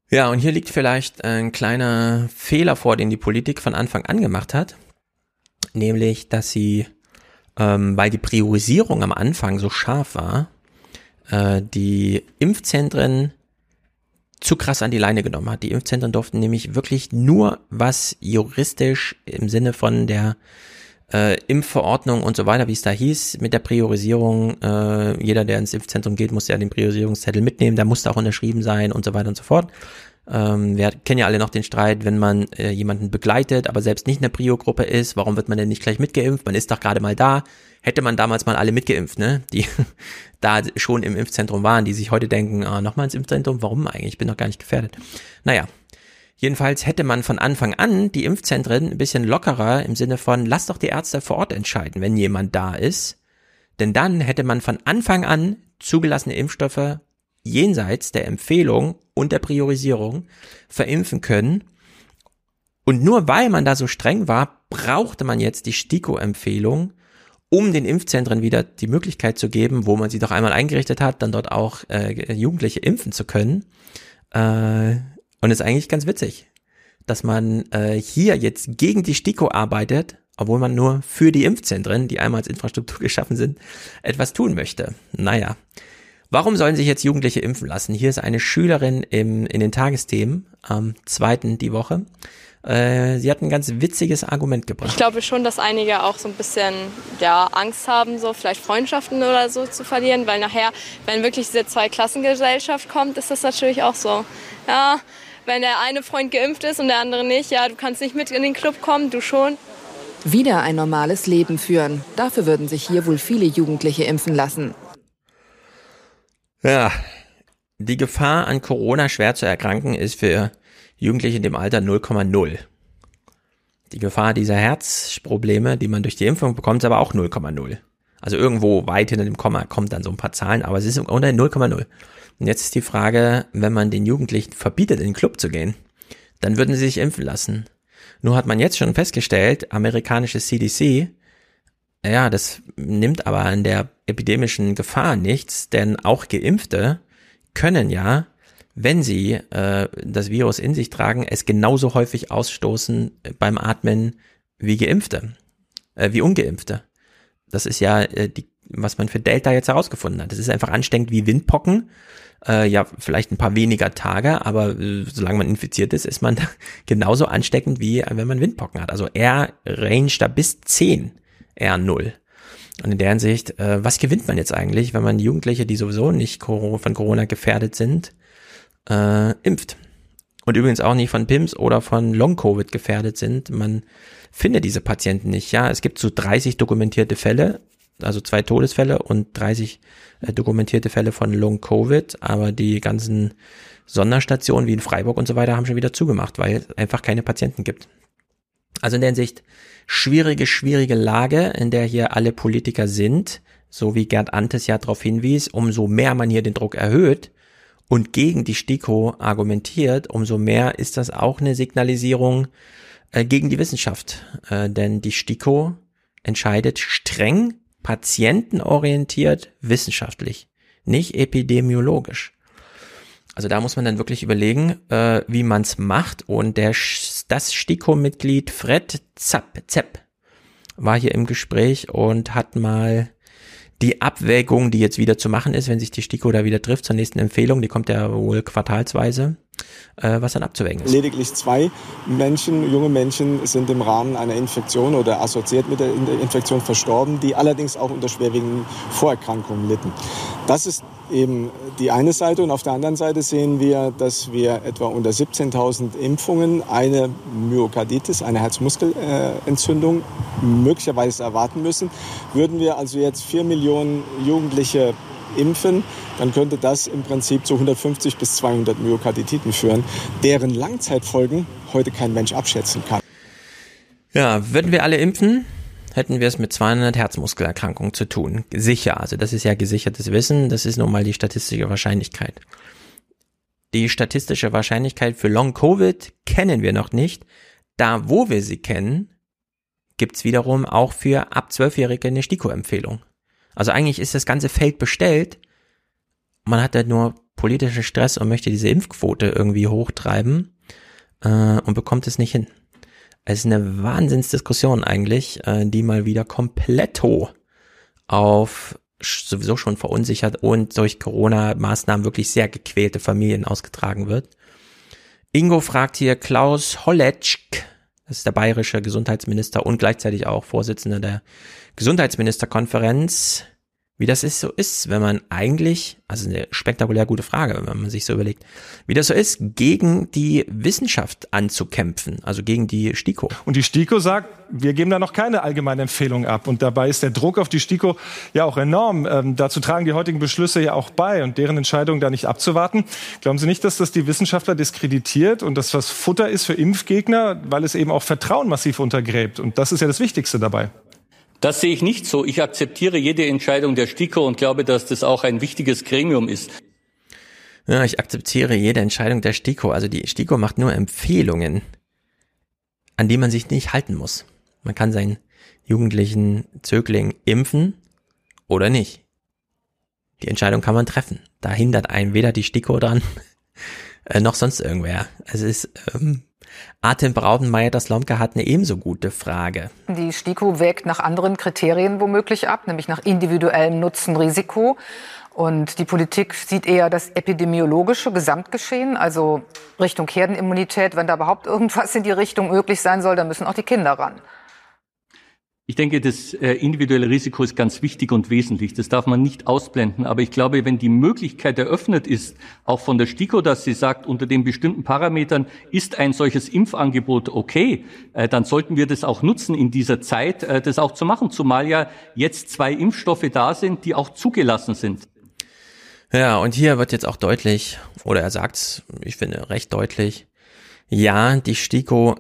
Ja, und hier liegt vielleicht ein kleiner Fehler vor, den die Politik von Anfang an gemacht hat. Nämlich, dass sie, ähm, weil die Priorisierung am Anfang so scharf war, äh, die Impfzentren zu krass an die Leine genommen hat. Die Impfzentren durften nämlich wirklich nur was juristisch im Sinne von der äh, Impfverordnung und so weiter, wie es da hieß, mit der Priorisierung, äh, jeder, der ins Impfzentrum geht, muss ja den Priorisierungszettel mitnehmen, der musste auch unterschrieben sein und so weiter und so fort. Ähm, wir kennen ja alle noch den Streit, wenn man äh, jemanden begleitet, aber selbst nicht eine Prio-Gruppe ist, warum wird man denn nicht gleich mitgeimpft? Man ist doch gerade mal da. Hätte man damals mal alle mitgeimpft, ne? Die da schon im Impfzentrum waren, die sich heute denken, ah, nochmal ins Impfzentrum, warum eigentlich? Ich bin doch gar nicht gefährdet. Naja, Jedenfalls hätte man von Anfang an die Impfzentren ein bisschen lockerer im Sinne von, lass doch die Ärzte vor Ort entscheiden, wenn jemand da ist. Denn dann hätte man von Anfang an zugelassene Impfstoffe jenseits der Empfehlung und der Priorisierung verimpfen können. Und nur weil man da so streng war, brauchte man jetzt die STIKO-Empfehlung, um den Impfzentren wieder die Möglichkeit zu geben, wo man sie doch einmal eingerichtet hat, dann dort auch äh, Jugendliche impfen zu können. Äh, und ist eigentlich ganz witzig, dass man äh, hier jetzt gegen die STIKO arbeitet, obwohl man nur für die Impfzentren, die einmal als Infrastruktur geschaffen sind, etwas tun möchte. Naja. Warum sollen sich jetzt Jugendliche impfen lassen? Hier ist eine Schülerin im, in den Tagesthemen am zweiten die Woche. Äh, sie hat ein ganz witziges Argument gebracht. Ich glaube schon, dass einige auch so ein bisschen ja, Angst haben, so vielleicht Freundschaften oder so zu verlieren, weil nachher, wenn wirklich diese Zweiklassengesellschaft kommt, ist das natürlich auch so. Ja, wenn der eine Freund geimpft ist und der andere nicht, ja, du kannst nicht mit in den Club kommen, du schon. Wieder ein normales Leben führen. Dafür würden sich hier wohl viele Jugendliche impfen lassen. Ja, die Gefahr an Corona schwer zu erkranken ist für Jugendliche in dem Alter 0,0. Die Gefahr dieser Herzprobleme, die man durch die Impfung bekommt, ist aber auch 0,0. Also irgendwo weit hinter dem Komma kommt dann so ein paar Zahlen, aber es ist unter 0,0. Und jetzt ist die Frage, wenn man den Jugendlichen verbietet, in den Club zu gehen, dann würden sie sich impfen lassen. Nur hat man jetzt schon festgestellt, amerikanische CDC, ja, das nimmt aber an der epidemischen Gefahr nichts, denn auch Geimpfte können ja, wenn sie äh, das Virus in sich tragen, es genauso häufig ausstoßen beim Atmen wie Geimpfte, äh, wie Ungeimpfte. Das ist ja äh, die, was man für Delta jetzt herausgefunden hat. Das ist einfach ansteckend wie Windpocken. Äh, ja, vielleicht ein paar weniger Tage, aber äh, solange man infiziert ist, ist man genauso ansteckend wie äh, wenn man Windpocken hat. Also er range da bis zehn R0. Und in der Hinsicht, äh, was gewinnt man jetzt eigentlich, wenn man Jugendliche, die sowieso nicht von Corona gefährdet sind, äh, impft? Und übrigens auch nicht von PIMS oder von Long-Covid gefährdet sind. Man findet diese Patienten nicht. Ja, es gibt so 30 dokumentierte Fälle, also zwei Todesfälle und 30 äh, dokumentierte Fälle von Long-Covid, aber die ganzen Sonderstationen wie in Freiburg und so weiter haben schon wieder zugemacht, weil es einfach keine Patienten gibt. Also in der Hinsicht schwierige, schwierige Lage, in der hier alle Politiker sind, so wie Gerd Antes ja darauf hinwies, umso mehr man hier den Druck erhöht und gegen die STIKO argumentiert, umso mehr ist das auch eine Signalisierung äh, gegen die Wissenschaft. Äh, denn die STIKO entscheidet streng patientenorientiert wissenschaftlich, nicht epidemiologisch. Also da muss man dann wirklich überlegen, äh, wie man es macht. Und der, das STIKO-Mitglied Fred Zapp, Zepp war hier im Gespräch und hat mal die Abwägung, die jetzt wieder zu machen ist, wenn sich die STIKO da wieder trifft zur nächsten Empfehlung, die kommt ja wohl quartalsweise, äh, was dann abzuwägen ist. Lediglich zwei Menschen, junge Menschen, sind im Rahmen einer Infektion oder assoziiert mit der Infektion verstorben, die allerdings auch unter schwerwiegenden Vorerkrankungen litten. Das ist eben die eine Seite und auf der anderen Seite sehen wir, dass wir etwa unter 17.000 Impfungen eine Myokarditis, eine Herzmuskelentzündung möglicherweise erwarten müssen. Würden wir also jetzt vier Millionen Jugendliche impfen, dann könnte das im Prinzip zu 150 bis 200 Myokardititen führen, deren Langzeitfolgen heute kein Mensch abschätzen kann. Ja, würden wir alle impfen, hätten wir es mit 200 Herzmuskelerkrankungen zu tun. Sicher, also das ist ja gesichertes Wissen, das ist nun mal die statistische Wahrscheinlichkeit. Die statistische Wahrscheinlichkeit für Long-Covid kennen wir noch nicht. Da, wo wir sie kennen, gibt's wiederum auch für ab 12-Jährige eine STIKO-Empfehlung. Also eigentlich ist das ganze Feld bestellt. Man hat halt nur politischen Stress und möchte diese Impfquote irgendwie hochtreiben äh, und bekommt es nicht hin. Es ist eine Wahnsinnsdiskussion eigentlich, äh, die mal wieder kompletto auf sowieso schon verunsichert und durch Corona-Maßnahmen wirklich sehr gequälte Familien ausgetragen wird. Ingo fragt hier Klaus Holletschk, das ist der bayerische Gesundheitsminister und gleichzeitig auch Vorsitzender der Gesundheitsministerkonferenz, wie das ist, so ist, wenn man eigentlich, also eine spektakulär gute Frage, wenn man sich so überlegt, wie das so ist, gegen die Wissenschaft anzukämpfen, also gegen die STIKO. Und die STIKO sagt, wir geben da noch keine allgemeine Empfehlung ab. Und dabei ist der Druck auf die STIKO ja auch enorm. Ähm, dazu tragen die heutigen Beschlüsse ja auch bei und deren Entscheidung da nicht abzuwarten. Glauben Sie nicht, dass das die Wissenschaftler diskreditiert und dass das Futter ist für Impfgegner, weil es eben auch Vertrauen massiv untergräbt? Und das ist ja das Wichtigste dabei. Das sehe ich nicht so. Ich akzeptiere jede Entscheidung der STIKO und glaube, dass das auch ein wichtiges Gremium ist. Ja, ich akzeptiere jede Entscheidung der STIKO. Also die STIKO macht nur Empfehlungen, an die man sich nicht halten muss. Man kann seinen jugendlichen Zögling impfen oder nicht. Die Entscheidung kann man treffen. Da hindert einen weder die STIKO dran, äh, noch sonst irgendwer. Es ist ähm, Das Lomke hat eine ebenso gute Frage. Die STIKO wägt nach anderen Kriterien womöglich ab, nämlich nach individuellem Nutzen-Risiko. Und die Politik sieht eher das epidemiologische Gesamtgeschehen, also Richtung Herdenimmunität. Wenn da überhaupt irgendwas in die Richtung möglich sein soll, dann müssen auch die Kinder ran. Ich denke, das äh, individuelle Risiko ist ganz wichtig und wesentlich. Das darf man nicht ausblenden. Aber ich glaube, wenn die Möglichkeit eröffnet ist, auch von der STIKO, dass sie sagt, unter den bestimmten Parametern ist ein solches Impfangebot okay, äh, dann sollten wir das auch nutzen in dieser Zeit, äh, das auch zu machen. Zumal ja jetzt zwei Impfstoffe da sind, die auch zugelassen sind. Ja, und hier wird jetzt auch deutlich, oder er sagt ich finde, recht deutlich, ja, die STIKO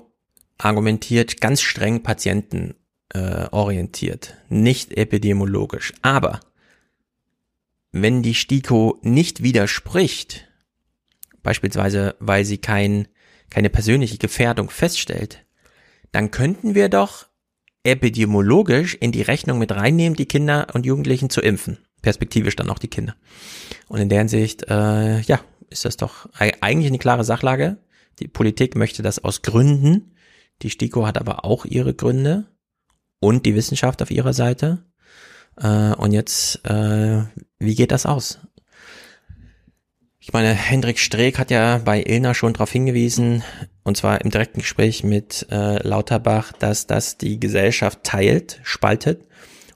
argumentiert ganz streng Patienten äh, orientiert, nicht epidemiologisch. Aber wenn die STIKO nicht widerspricht, beispielsweise weil sie kein, keine persönliche Gefährdung feststellt, dann könnten wir doch epidemiologisch in die Rechnung mit reinnehmen, die Kinder und Jugendlichen zu impfen. Perspektivisch dann auch die Kinder. Und in der Hinsicht, äh, ja, ist das doch eigentlich eine klare Sachlage. Die Politik möchte das aus Gründen. Die STIKO hat aber auch ihre Gründe und die Wissenschaft auf ihrer Seite. Äh, und jetzt, äh, wie geht das aus? Ich meine, Hendrik Streeck hat ja bei Ilna schon darauf hingewiesen, und zwar im direkten Gespräch mit äh, Lauterbach, dass das die Gesellschaft teilt, spaltet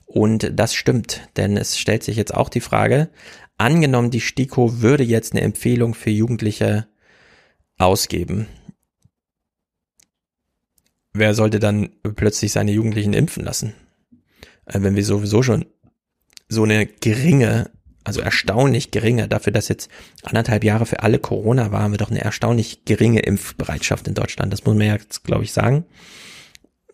Und das stimmt, denn es stellt sich jetzt auch die Frage, angenommen, die STIKO würde jetzt eine Empfehlung für Jugendliche ausgeben. Wer sollte dann plötzlich seine Jugendlichen impfen lassen? Äh, wenn wir sowieso schon so eine geringe, also erstaunlich geringe, dafür, dass jetzt anderthalb Jahre für alle Corona war, haben wir doch eine erstaunlich geringe Impfbereitschaft in Deutschland. Das muss man jetzt, glaube ich, sagen.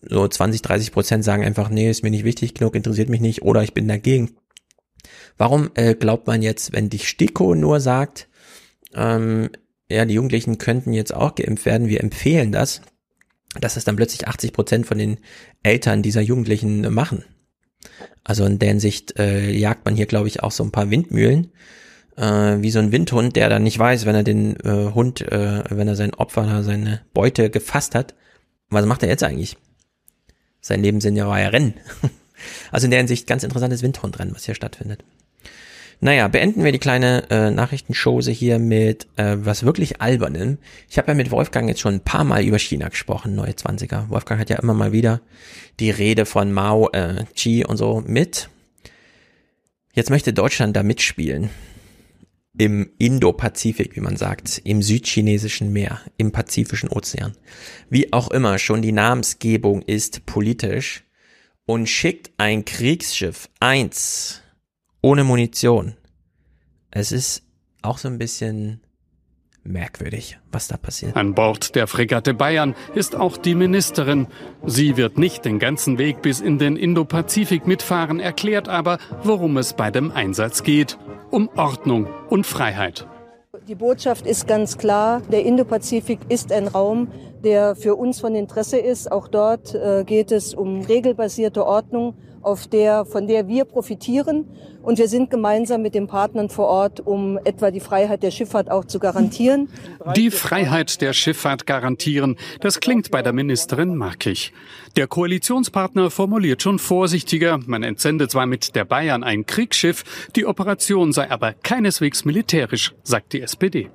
So 20, 30 Prozent sagen einfach, nee, ist mir nicht wichtig genug, interessiert mich nicht oder ich bin dagegen. Warum äh, glaubt man jetzt, wenn die STIKO nur sagt, ähm, ja, die Jugendlichen könnten jetzt auch geimpft werden, wir empfehlen das, dass es dann plötzlich 80 Prozent von den Eltern dieser Jugendlichen machen. Also in der Hinsicht äh, jagt man hier, glaube ich, auch so ein paar Windmühlen, äh, wie so ein Windhund, der dann nicht weiß, wenn er den äh, Hund, äh, wenn er sein Opfer seine Beute gefasst hat, was macht er jetzt eigentlich? Sein Lebenssinn ja war ja Rennen. Also in der Hinsicht ganz interessantes Windhundrennen, was hier stattfindet. Naja, beenden wir die kleine äh, Nachrichtenschose hier mit äh, was wirklich Albernem. Ich habe ja mit Wolfgang jetzt schon ein paar Mal über China gesprochen, neue 20er. Wolfgang hat ja immer mal wieder die Rede von Mao äh, Xi und so mit. Jetzt möchte Deutschland da mitspielen. Im Indo-Pazifik, wie man sagt, im südchinesischen Meer, im Pazifischen Ozean. Wie auch immer, schon die Namensgebung ist politisch und schickt ein Kriegsschiff eins ohne Munition. Es ist auch so ein bisschen merkwürdig, was da passiert. An Bord der Fregatte Bayern ist auch die Ministerin. Sie wird nicht den ganzen Weg bis in den Indopazifik mitfahren, erklärt aber, worum es bei dem Einsatz geht. Um Ordnung und Freiheit. Die Botschaft ist ganz klar, der Indopazifik ist ein Raum, der für uns von Interesse ist. Auch dort äh, geht es um regelbasierte Ordnung auf der, von der wir profitieren. Und wir sind gemeinsam mit den Partnern vor Ort, um etwa die Freiheit der Schifffahrt auch zu garantieren. Die Freiheit der Schifffahrt garantieren, das klingt bei der Ministerin markig. Der Koalitionspartner formuliert schon vorsichtiger. Man entsende zwar mit der Bayern ein Kriegsschiff, die Operation sei aber keineswegs militärisch, sagt die SPD.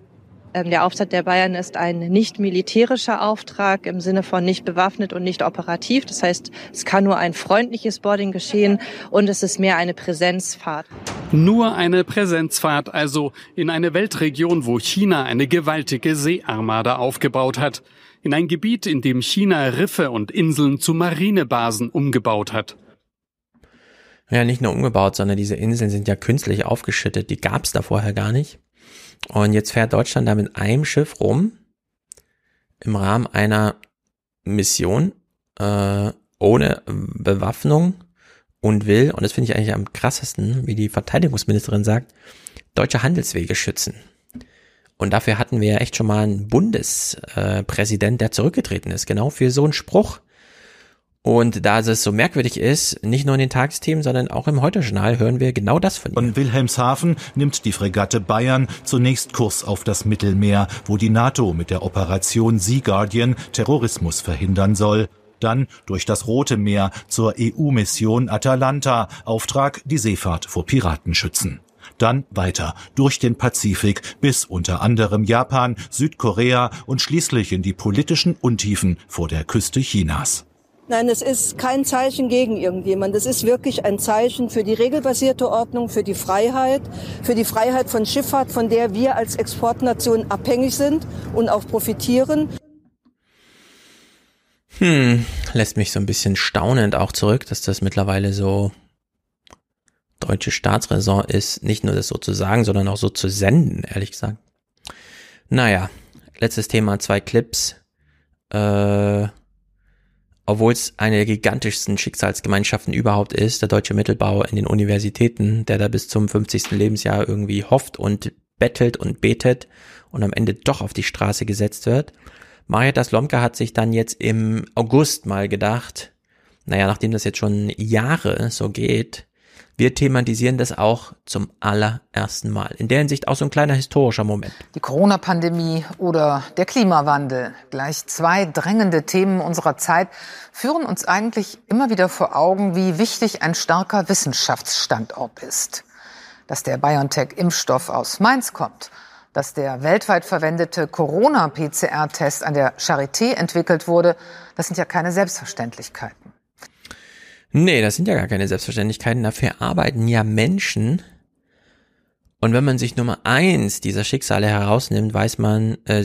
Ähm, der Aufsatz der Bayern ist ein nicht militärischer Auftrag im Sinne von nicht bewaffnet und nicht operativ. Das heißt, es kann nur ein freundliches Boarding geschehen und es ist mehr eine Präsenzfahrt. Nur eine Präsenzfahrt, also in eine Weltregion, wo China eine gewaltige Seearmada aufgebaut hat. In ein Gebiet, in dem China Riffe und Inseln zu Marinebasen umgebaut hat. Ja, nicht nur umgebaut, sondern diese Inseln sind ja künstlich aufgeschüttet. Die gab es da vorher gar nicht. Und jetzt fährt Deutschland da mit einem Schiff rum im Rahmen einer Mission äh, ohne Bewaffnung und will, und das finde ich eigentlich am krassesten, wie die Verteidigungsministerin sagt, deutsche Handelswege schützen. Und dafür hatten wir ja echt schon mal einen Bundespräsident, der zurückgetreten ist, genau für so einen Spruch. Und da es so merkwürdig ist, nicht nur in den Tagesthemen, sondern auch im Heute-Journal hören wir genau das von ihm. Von Wilhelmshaven nimmt die Fregatte Bayern zunächst Kurs auf das Mittelmeer, wo die NATO mit der Operation Sea Guardian Terrorismus verhindern soll. Dann durch das Rote Meer zur EU-Mission Atalanta, Auftrag die Seefahrt vor Piraten schützen. Dann weiter durch den Pazifik bis unter anderem Japan, Südkorea und schließlich in die politischen Untiefen vor der Küste Chinas. Nein, es ist kein Zeichen gegen irgendjemand. Es ist wirklich ein Zeichen für die regelbasierte Ordnung, für die Freiheit, für die Freiheit von Schifffahrt, von der wir als Exportnation abhängig sind und auch profitieren. Hm, lässt mich so ein bisschen staunend auch zurück, dass das mittlerweile so deutsche Staatsräson ist, nicht nur das so zu sagen, sondern auch so zu senden, ehrlich gesagt. Naja, letztes Thema, zwei Clips. Äh, obwohl es eine der gigantischsten Schicksalsgemeinschaften überhaupt ist, der deutsche Mittelbau in den Universitäten, der da bis zum 50. Lebensjahr irgendwie hofft und bettelt und betet und am Ende doch auf die Straße gesetzt wird. Marietta Slomka hat sich dann jetzt im August mal gedacht, naja, nachdem das jetzt schon Jahre so geht, wir thematisieren das auch zum allerersten Mal. In der Hinsicht auch so ein kleiner historischer Moment. Die Corona-Pandemie oder der Klimawandel, gleich zwei drängende Themen unserer Zeit, führen uns eigentlich immer wieder vor Augen, wie wichtig ein starker Wissenschaftsstandort ist. Dass der BioNTech-Impfstoff aus Mainz kommt, dass der weltweit verwendete Corona-PCR-Test an der Charité entwickelt wurde, das sind ja keine Selbstverständlichkeiten. Nee, das sind ja gar keine Selbstverständlichkeiten. Dafür arbeiten ja Menschen. Und wenn man sich Nummer eins dieser Schicksale herausnimmt, weiß man, äh,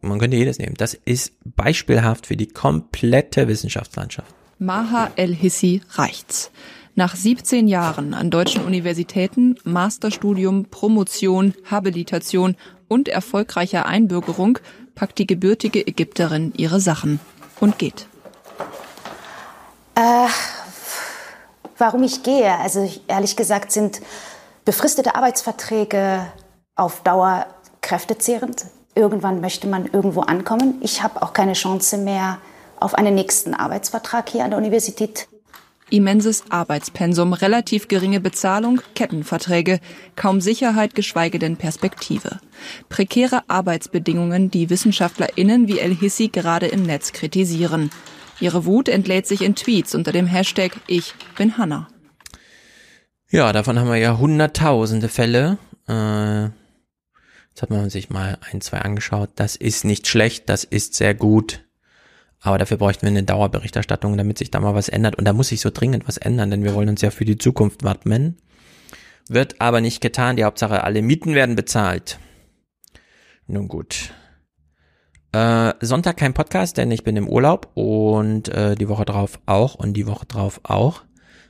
man könnte jedes nehmen. Das ist beispielhaft für die komplette Wissenschaftslandschaft. Maha El-Hissi reicht's. Nach 17 Jahren an deutschen Universitäten, Masterstudium, Promotion, Habilitation und erfolgreicher Einbürgerung packt die gebürtige Ägypterin ihre Sachen und geht. Äh, warum ich gehe? Also ehrlich gesagt sind befristete Arbeitsverträge auf Dauer kräftezehrend. Irgendwann möchte man irgendwo ankommen. Ich habe auch keine Chance mehr auf einen nächsten Arbeitsvertrag hier an der Universität. Immenses Arbeitspensum, relativ geringe Bezahlung, Kettenverträge, kaum Sicherheit, geschweige denn Perspektive. Prekäre Arbeitsbedingungen, die WissenschaftlerInnen wie El Hissi gerade im Netz kritisieren. Ihre Wut entlädt sich in Tweets unter dem Hashtag Ich bin Hanna. Ja, davon haben wir ja hunderttausende Fälle. Äh, jetzt hat man sich mal ein, zwei angeschaut. Das ist nicht schlecht, das ist sehr gut. Aber dafür bräuchten wir eine Dauerberichterstattung, damit sich da mal was ändert. Und da muss sich so dringend was ändern, denn wir wollen uns ja für die Zukunft wappnen. Wird aber nicht getan. Die Hauptsache, alle Mieten werden bezahlt. Nun gut. Äh, Sonntag kein Podcast, denn ich bin im Urlaub und äh, die Woche drauf auch und die Woche drauf auch.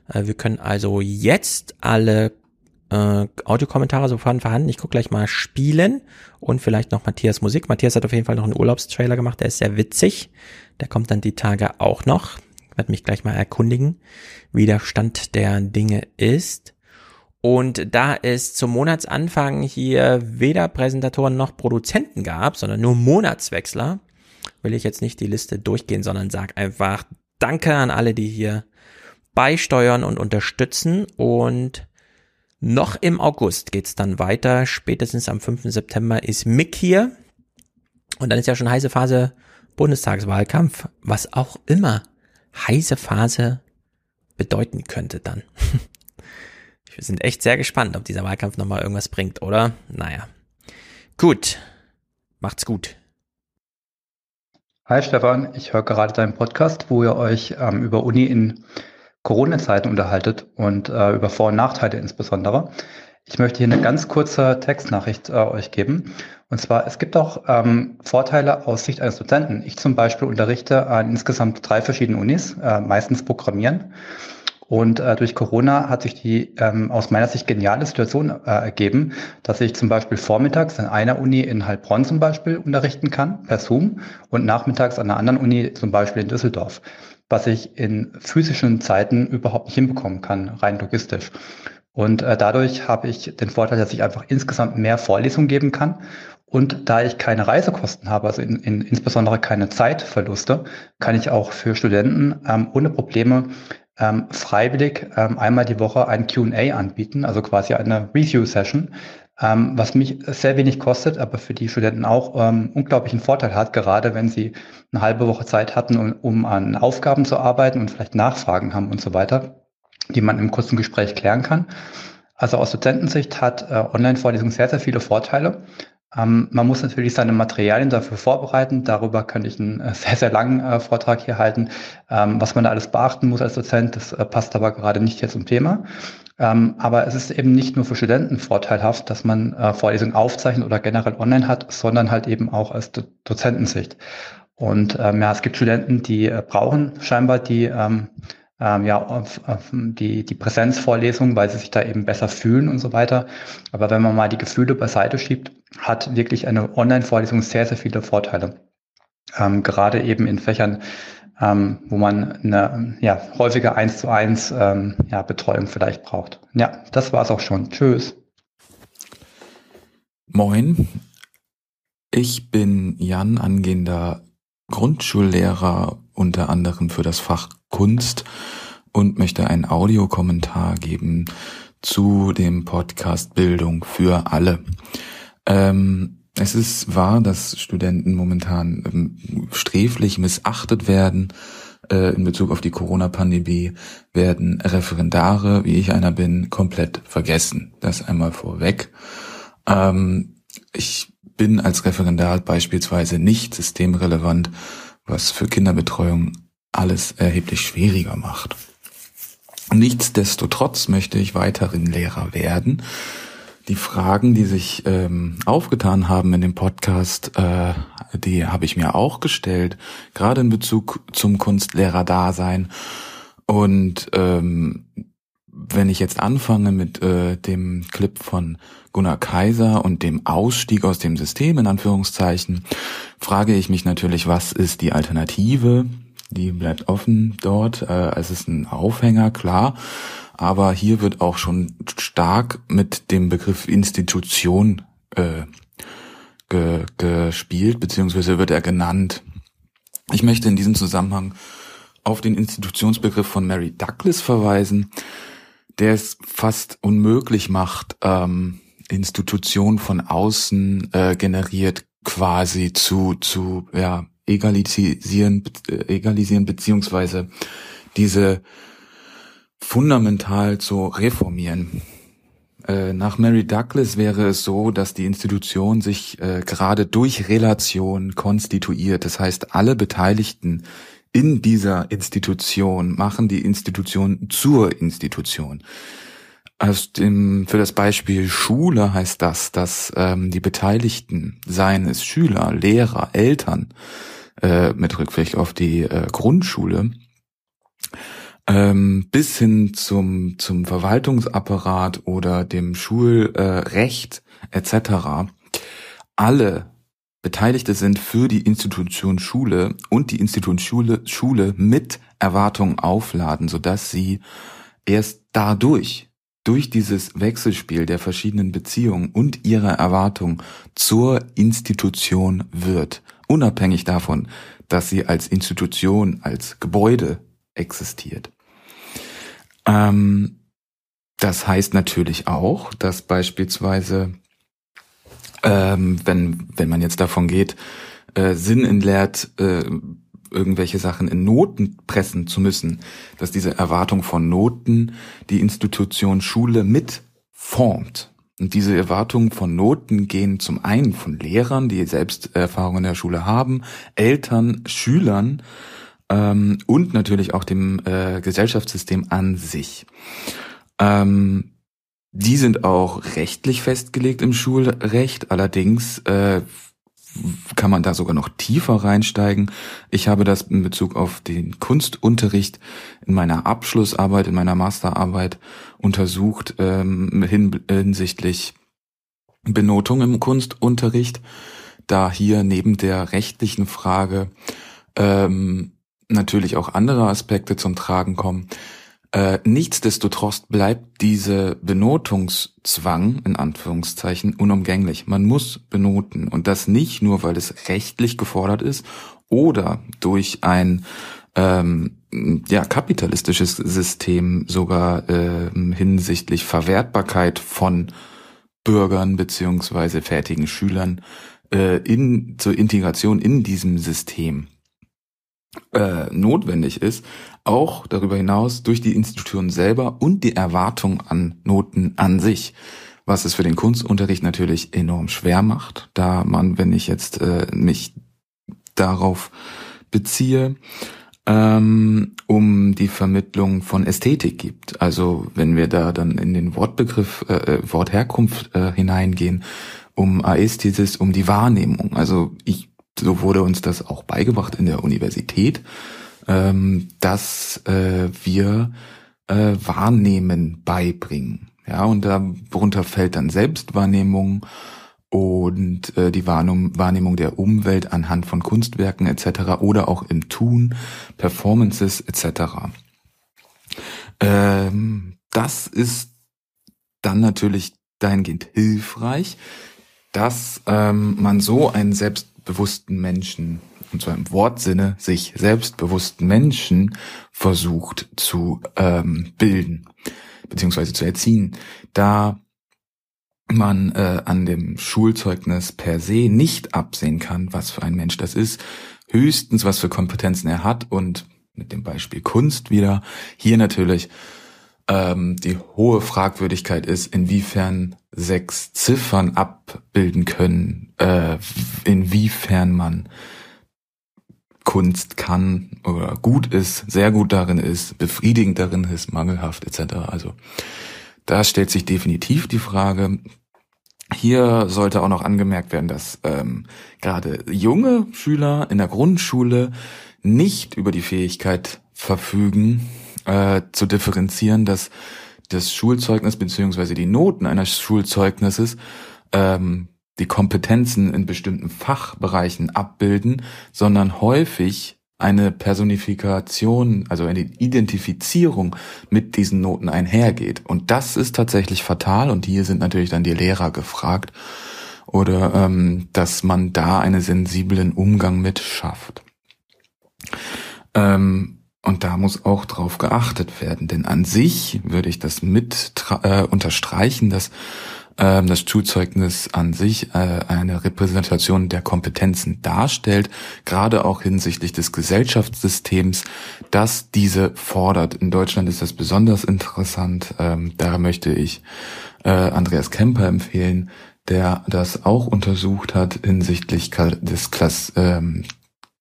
Äh, wir können also jetzt alle äh, Audiokommentare sofort vorhanden. Ich gucke gleich mal spielen und vielleicht noch Matthias Musik. Matthias hat auf jeden Fall noch einen Urlaubstrailer gemacht, der ist sehr witzig. Der kommt dann die Tage auch noch. Ich werde mich gleich mal erkundigen, wie der Stand der Dinge ist. Und da es zum Monatsanfang hier weder Präsentatoren noch Produzenten gab, sondern nur Monatswechsler, will ich jetzt nicht die Liste durchgehen, sondern sag einfach Danke an alle, die hier beisteuern und unterstützen. Und noch im August geht's dann weiter. Spätestens am 5. September ist Mick hier. Und dann ist ja schon heiße Phase Bundestagswahlkampf, was auch immer heiße Phase bedeuten könnte dann. Wir sind echt sehr gespannt, ob dieser Wahlkampf nochmal irgendwas bringt, oder? Naja. Gut. Macht's gut. Hi Stefan, ich höre gerade deinen Podcast, wo ihr euch ähm, über Uni in Corona-Zeiten unterhaltet und äh, über Vor- und Nachteile insbesondere. Ich möchte hier eine ganz kurze Textnachricht äh, euch geben. Und zwar, es gibt auch ähm, Vorteile aus Sicht eines Dozenten. Ich zum Beispiel unterrichte an insgesamt drei verschiedenen Unis, äh, meistens Programmieren. Und äh, durch Corona hat sich die ähm, aus meiner Sicht geniale Situation äh, ergeben, dass ich zum Beispiel vormittags an einer Uni in Heilbronn zum Beispiel unterrichten kann, per Zoom, und nachmittags an einer anderen Uni, zum Beispiel in Düsseldorf, was ich in physischen Zeiten überhaupt nicht hinbekommen kann, rein logistisch. Und äh, dadurch habe ich den Vorteil, dass ich einfach insgesamt mehr Vorlesungen geben kann. Und da ich keine Reisekosten habe, also in, in, insbesondere keine Zeitverluste, kann ich auch für Studenten ähm, ohne Probleme ähm, freiwillig ähm, einmal die Woche ein QA anbieten, also quasi eine Review-Session, ähm, was mich sehr wenig kostet, aber für die Studenten auch ähm, unglaublichen Vorteil hat, gerade wenn sie eine halbe Woche Zeit hatten, um, um an Aufgaben zu arbeiten und vielleicht Nachfragen haben und so weiter die man im kurzen Gespräch klären kann. Also aus Dozentensicht hat äh, Online-Vorlesung sehr, sehr viele Vorteile. Ähm, man muss natürlich seine Materialien dafür vorbereiten. Darüber könnte ich einen äh, sehr, sehr langen äh, Vortrag hier halten, ähm, was man da alles beachten muss als Dozent. Das äh, passt aber gerade nicht hier zum Thema. Ähm, aber es ist eben nicht nur für Studenten vorteilhaft, dass man äh, Vorlesungen aufzeichnet oder generell online hat, sondern halt eben auch als Do Dozentensicht. Und ähm, ja, es gibt Studenten, die äh, brauchen scheinbar die ähm, ähm, ja, auf, auf die, die Präsenzvorlesung, weil sie sich da eben besser fühlen und so weiter. Aber wenn man mal die Gefühle beiseite schiebt, hat wirklich eine Online-Vorlesung sehr, sehr viele Vorteile. Ähm, gerade eben in Fächern, ähm, wo man eine ja, häufige eins zu eins ähm, ja, Betreuung vielleicht braucht. Ja, das war's auch schon. Tschüss. Moin. Ich bin Jan, angehender Grundschullehrer unter anderem für das Fach Kunst und möchte einen Audiokommentar geben zu dem Podcast Bildung für alle. Ähm, es ist wahr, dass Studenten momentan ähm, sträflich missachtet werden. Äh, in Bezug auf die Corona-Pandemie werden Referendare, wie ich einer bin, komplett vergessen. Das einmal vorweg. Ähm, ich bin als Referendar beispielsweise nicht systemrelevant, was für Kinderbetreuung alles erheblich schwieriger macht. Nichtsdestotrotz möchte ich weiterhin Lehrer werden. Die Fragen, die sich ähm, aufgetan haben in dem Podcast, äh, die habe ich mir auch gestellt, gerade in Bezug zum Kunstlehrer-Dasein. Und ähm, wenn ich jetzt anfange mit äh, dem Clip von Gunnar Kaiser und dem Ausstieg aus dem System in Anführungszeichen, frage ich mich natürlich, was ist die Alternative? Die bleibt offen dort. Äh, es ist ein Aufhänger, klar. Aber hier wird auch schon stark mit dem Begriff Institution äh, ge, gespielt, beziehungsweise wird er genannt. Ich möchte in diesem Zusammenhang auf den Institutionsbegriff von Mary Douglas verweisen, der es fast unmöglich macht, ähm, Institution von außen äh, generiert quasi zu zu ja egalisieren egalisieren beziehungsweise diese fundamental zu reformieren. Äh, nach Mary Douglas wäre es so, dass die Institution sich äh, gerade durch Relation konstituiert. Das heißt, alle Beteiligten in dieser Institution machen die Institution zur Institution. Aus dem, für das Beispiel Schule heißt das, dass ähm, die Beteiligten, seien es Schüler, Lehrer, Eltern, äh, mit Rückblick auf die äh, Grundschule, ähm, bis hin zum, zum Verwaltungsapparat oder dem Schulrecht äh, etc. alle Beteiligte sind für die Institution Schule und die Institution Schule, Schule mit Erwartungen aufladen, sodass sie erst dadurch, durch dieses Wechselspiel der verschiedenen Beziehungen und ihrer Erwartungen zur Institution wird, unabhängig davon, dass sie als Institution, als Gebäude existiert. Ähm, das heißt natürlich auch, dass beispielsweise, ähm, wenn, wenn man jetzt davon geht, äh, Sinn entleert, äh, irgendwelche Sachen in Noten pressen zu müssen, dass diese Erwartung von Noten die Institution Schule mit formt. Und diese Erwartungen von Noten gehen zum einen von Lehrern, die selbst Erfahrungen in der Schule haben, Eltern, Schülern ähm, und natürlich auch dem äh, Gesellschaftssystem an sich. Ähm, die sind auch rechtlich festgelegt im Schulrecht, allerdings äh, kann man da sogar noch tiefer reinsteigen. Ich habe das in Bezug auf den Kunstunterricht in meiner Abschlussarbeit, in meiner Masterarbeit untersucht ähm, hin, hinsichtlich Benotung im Kunstunterricht, da hier neben der rechtlichen Frage ähm, natürlich auch andere Aspekte zum Tragen kommen. Äh, nichtsdestotrotz bleibt diese Benotungszwang in Anführungszeichen unumgänglich. Man muss benoten und das nicht nur, weil es rechtlich gefordert ist oder durch ein ähm, ja kapitalistisches System sogar äh, hinsichtlich Verwertbarkeit von Bürgern beziehungsweise fertigen Schülern äh, in zur Integration in diesem System äh, notwendig ist, auch darüber hinaus durch die Institution selber und die Erwartung an Noten an sich, was es für den Kunstunterricht natürlich enorm schwer macht, da man, wenn ich jetzt äh, mich darauf beziehe, ähm, um die Vermittlung von Ästhetik gibt. Also wenn wir da dann in den Wortbegriff, äh, äh Wortherkunft äh, hineingehen, um Aesthesis, um die Wahrnehmung. Also ich so wurde uns das auch beigebracht in der Universität, ähm, dass äh, wir äh, Wahrnehmen beibringen. Ja, und darunter fällt dann Selbstwahrnehmung und äh, die Wahrnehmung der Umwelt anhand von Kunstwerken etc. oder auch im Tun, Performances etc. Ähm, das ist dann natürlich dahingehend hilfreich, dass ähm, man so ein Selbst bewussten Menschen, und zwar im Wortsinne, sich selbstbewussten Menschen versucht zu ähm, bilden, beziehungsweise zu erziehen, da man äh, an dem Schulzeugnis per se nicht absehen kann, was für ein Mensch das ist, höchstens was für Kompetenzen er hat und mit dem Beispiel Kunst wieder, hier natürlich ähm, die hohe Fragwürdigkeit ist, inwiefern sechs Ziffern abbilden können, äh, inwiefern man Kunst kann oder gut ist, sehr gut darin ist, befriedigend darin ist, mangelhaft etc. Also da stellt sich definitiv die Frage. Hier sollte auch noch angemerkt werden, dass ähm, gerade junge Schüler in der Grundschule nicht über die Fähigkeit verfügen, äh, zu differenzieren, dass das Schulzeugnis beziehungsweise die Noten eines Schulzeugnisses ähm, die Kompetenzen in bestimmten Fachbereichen abbilden, sondern häufig eine Personifikation, also eine Identifizierung mit diesen Noten einhergeht. Und das ist tatsächlich fatal und hier sind natürlich dann die Lehrer gefragt oder ähm, dass man da einen sensiblen Umgang mit schafft. Ähm, und da muss auch drauf geachtet werden, denn an sich würde ich das mit äh, unterstreichen, dass ähm, das Schulzeugnis an sich äh, eine Repräsentation der Kompetenzen darstellt, gerade auch hinsichtlich des Gesellschaftssystems, das diese fordert. In Deutschland ist das besonders interessant. Ähm, da möchte ich äh, Andreas Kemper empfehlen, der das auch untersucht hat hinsichtlich des Klass, ähm,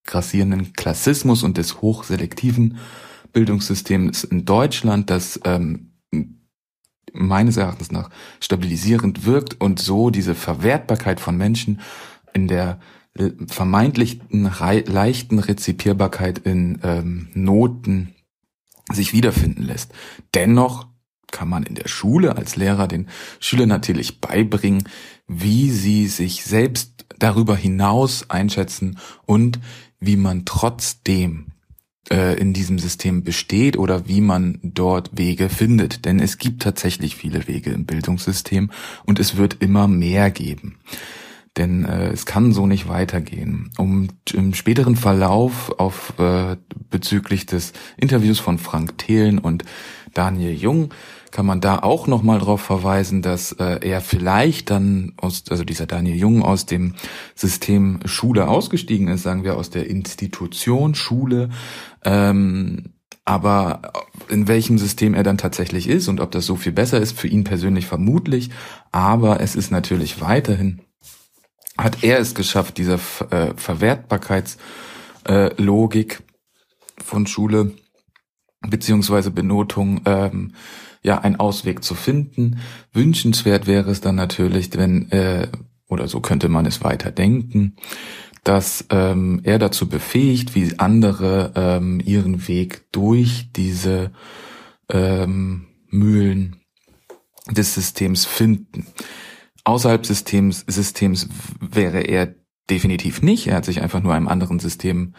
grassierenden Klassismus und des hochselektiven Bildungssystems in Deutschland, das ähm, meines Erachtens nach stabilisierend wirkt und so diese Verwertbarkeit von Menschen in der vermeintlichen leichten Rezipierbarkeit in ähm, Noten sich wiederfinden lässt. Dennoch kann man in der Schule als Lehrer den Schülern natürlich beibringen, wie sie sich selbst darüber hinaus einschätzen und wie man trotzdem äh, in diesem System besteht oder wie man dort Wege findet. Denn es gibt tatsächlich viele Wege im Bildungssystem und es wird immer mehr geben. Denn äh, es kann so nicht weitergehen. Um im späteren Verlauf auf äh, bezüglich des Interviews von Frank Thelen und Daniel Jung kann man da auch nochmal darauf verweisen, dass äh, er vielleicht dann aus, also dieser Daniel Jung aus dem System Schule ausgestiegen ist, sagen wir aus der Institution Schule, ähm, aber in welchem System er dann tatsächlich ist und ob das so viel besser ist, für ihn persönlich vermutlich, aber es ist natürlich weiterhin, hat er es geschafft, diese äh, Verwertbarkeitslogik äh, von Schule beziehungsweise Benotung ähm, ja ein Ausweg zu finden. Wünschenswert wäre es dann natürlich, wenn äh, oder so könnte man es weiter denken, dass ähm, er dazu befähigt, wie andere ähm, ihren Weg durch diese ähm, Mühlen des Systems finden. Außerhalb Systems, Systems wäre er definitiv nicht. Er hat sich einfach nur einem anderen System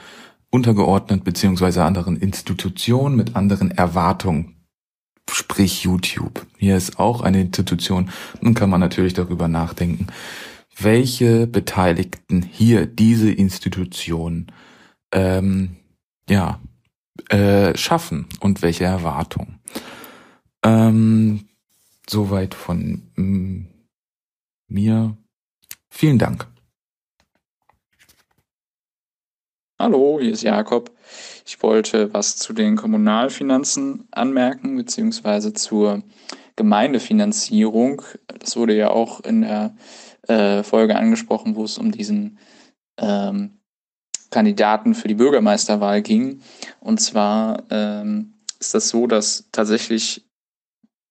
untergeordnet, beziehungsweise anderen Institutionen mit anderen Erwartungen sprich YouTube. Hier ist auch eine Institution. Nun kann man natürlich darüber nachdenken, welche Beteiligten hier diese Institution ähm, ja äh, schaffen und welche Erwartungen. Ähm, soweit von mm, mir. Vielen Dank. Hallo, hier ist Jakob. Ich wollte was zu den Kommunalfinanzen anmerken, beziehungsweise zur Gemeindefinanzierung. Das wurde ja auch in der äh, Folge angesprochen, wo es um diesen ähm, Kandidaten für die Bürgermeisterwahl ging. Und zwar ähm, ist das so, dass tatsächlich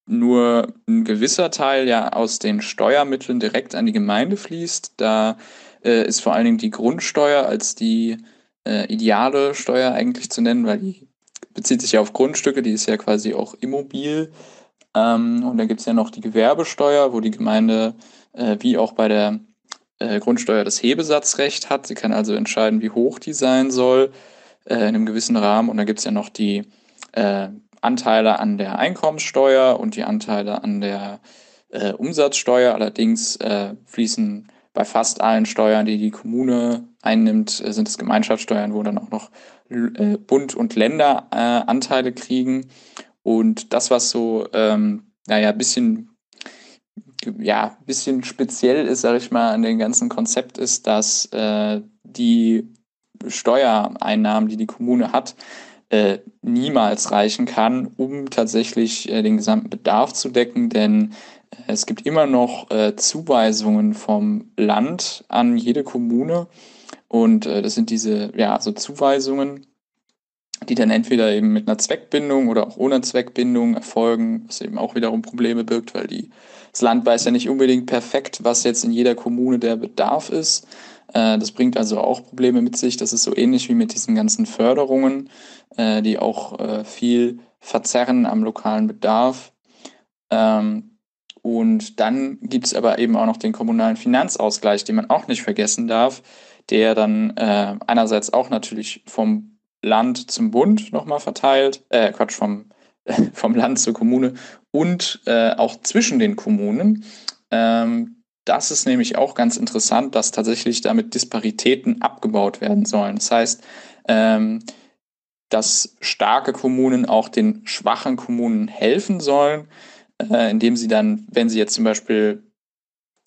nur ein gewisser Teil ja aus den Steuermitteln direkt an die Gemeinde fließt. Da äh, ist vor allen Dingen die Grundsteuer als die äh, ideale Steuer eigentlich zu nennen, weil die bezieht sich ja auf Grundstücke, die ist ja quasi auch immobil. Ähm, und dann gibt es ja noch die Gewerbesteuer, wo die Gemeinde äh, wie auch bei der äh, Grundsteuer das Hebesatzrecht hat. Sie kann also entscheiden, wie hoch die sein soll äh, in einem gewissen Rahmen. Und dann gibt es ja noch die äh, Anteile an der Einkommenssteuer und die Anteile an der äh, Umsatzsteuer. Allerdings fließen bei fast allen Steuern, die die Kommune einnimmt, äh, sind es Gemeinschaftssteuern, wo dann auch noch äh, Bund und Länder äh, Anteile kriegen. Und das, was so, ähm, naja, ein bisschen, ja, bisschen speziell ist, sage ich mal, an dem ganzen Konzept ist, dass äh, die Steuereinnahmen, die die Kommune hat, äh, niemals reichen kann, um tatsächlich äh, den gesamten Bedarf zu decken, denn es gibt immer noch Zuweisungen vom Land an jede Kommune Und äh, das sind diese, ja, so Zuweisungen, die dann entweder eben mit einer Zweckbindung oder auch ohne Zweckbindung erfolgen, was eben auch wiederum Probleme birgt, weil die, das Land weiß ja nicht unbedingt perfekt, was jetzt in jeder Kommune der Bedarf ist. Äh, das bringt also auch Probleme mit sich. Das ist so ähnlich wie mit diesen ganzen Förderungen, äh, die auch äh, viel verzerren am lokalen Bedarf. Ähm, und dann gibt es aber eben auch noch den kommunalen Finanzausgleich, den man auch nicht vergessen darf, der dann äh, einerseits auch natürlich vom Land zum Bund nochmal verteilt, äh, Quatsch, vom, äh, vom Land zur Kommune und äh, auch zwischen den Kommunen. Ähm, das ist nämlich auch ganz interessant, dass tatsächlich damit Disparitäten abgebaut werden sollen. Das heißt, ähm, dass starke Kommunen auch den schwachen Kommunen helfen sollen äh, indem sie dann, wenn sie jetzt zum Beispiel,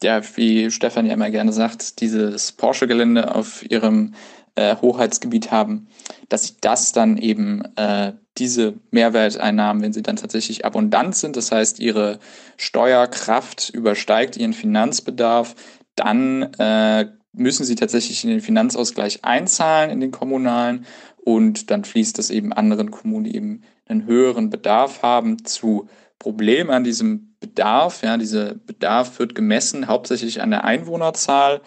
ja, wie Stefan ja immer gerne sagt, dieses Porsche-Gelände auf ihrem äh, Hoheitsgebiet haben, dass sie das dann eben äh, diese Mehrwerteinnahmen, wenn sie dann tatsächlich abundant sind, das heißt ihre Steuerkraft übersteigt ihren Finanzbedarf, dann äh, müssen sie tatsächlich in den Finanzausgleich einzahlen in den kommunalen und dann fließt das eben anderen Kommunen, die eben einen höheren Bedarf haben, zu Problem an diesem Bedarf. Ja, dieser Bedarf wird gemessen hauptsächlich an der Einwohnerzahl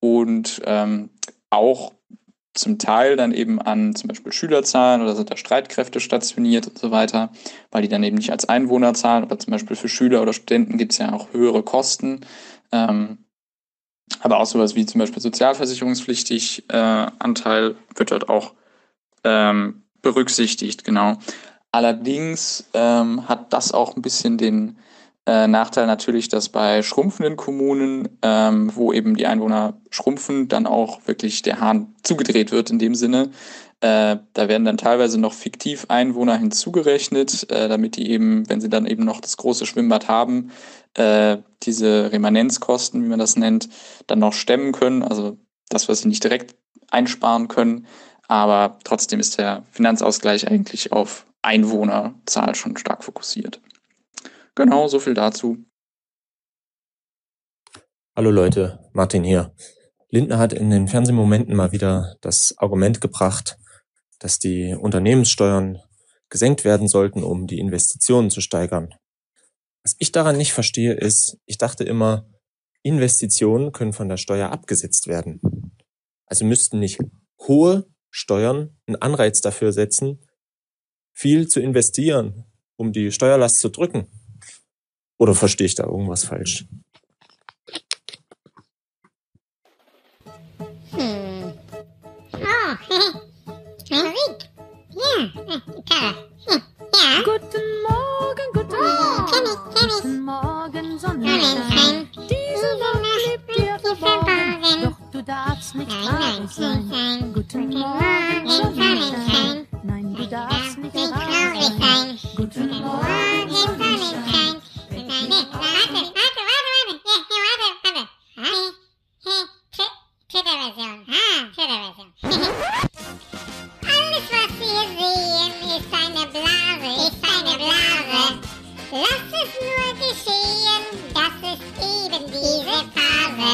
und ähm, auch zum Teil dann eben an zum Beispiel Schülerzahlen oder sind da Streitkräfte stationiert und so weiter, weil die dann eben nicht als Einwohner zahlen, aber zum Beispiel für Schüler oder Studenten gibt es ja auch höhere Kosten. Ähm, aber auch sowas wie zum Beispiel sozialversicherungspflichtig äh, Anteil wird dort auch ähm, berücksichtigt, genau. Allerdings ähm, hat das auch ein bisschen den äh, Nachteil natürlich, dass bei schrumpfenden Kommunen, ähm, wo eben die Einwohner schrumpfen, dann auch wirklich der Hahn zugedreht wird in dem Sinne. Äh, da werden dann teilweise noch fiktiv Einwohner hinzugerechnet, äh, damit die eben, wenn sie dann eben noch das große Schwimmbad haben, äh, diese Remanenzkosten, wie man das nennt, dann noch stemmen können. Also das, was sie nicht direkt einsparen können. Aber trotzdem ist der Finanzausgleich eigentlich auf Einwohnerzahl schon stark fokussiert. Genau, so viel dazu. Hallo Leute, Martin hier. Lindner hat in den Fernsehmomenten mal wieder das Argument gebracht, dass die Unternehmenssteuern gesenkt werden sollten, um die Investitionen zu steigern. Was ich daran nicht verstehe, ist, ich dachte immer, Investitionen können von der Steuer abgesetzt werden. Also müssten nicht hohe Steuern einen Anreiz dafür setzen, viel zu investieren, um die Steuerlast zu drücken? Oder verstehe ich da irgendwas falsch? Hm. Oh, Musik. Ja, Gitarre. Ja. Guten Morgen, guten oh, Morgen. Kenn ich, kenn ich. Guten Morgen, Sonnenschein. Diese Welt lebt dir verborgen. Doch du darfst nicht traurig sein. Guten Morgen, Sonnenschein. Nein, du darfst nicht traurig sein. Guten Morgen, Sonnenschein. Nein, warte, warte, warte, warte. Ja, warte, warte. Twitter-Version. Ah, Twitter-Version. Alles, was wir sehen, ist eine Blase, ist eine Blase. Lass es nur geschehen, das ist eben diese Phase.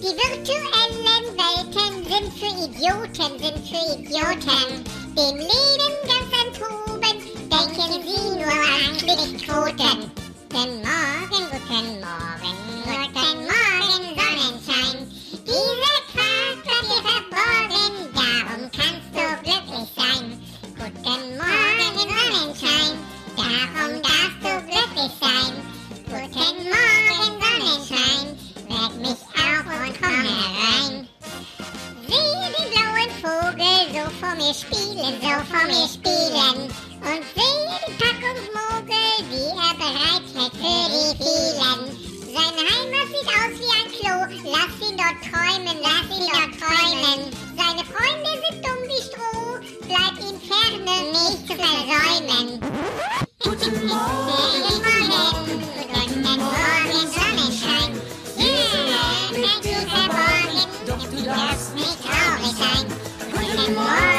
Die virtuellen Welten sind für Idioten, sind für Idioten dem Leben ganz enthoben, denken Sie nur an Klickquoten. Guten Morgen, guten Morgen, guten vor mir spielen, so vor mir spielen. Und sehe die Packung Mogel, die er bereit hält für die vielen. Seine Heimat sieht aus wie ein Klo, lass ihn dort träumen, lass ihn dort träumen. Seine Freunde sind dumm wie Stroh, bleib ihm ferne, nicht zu versäumen. Guten Morgen, guten Morgen, guten Morgen. Bye.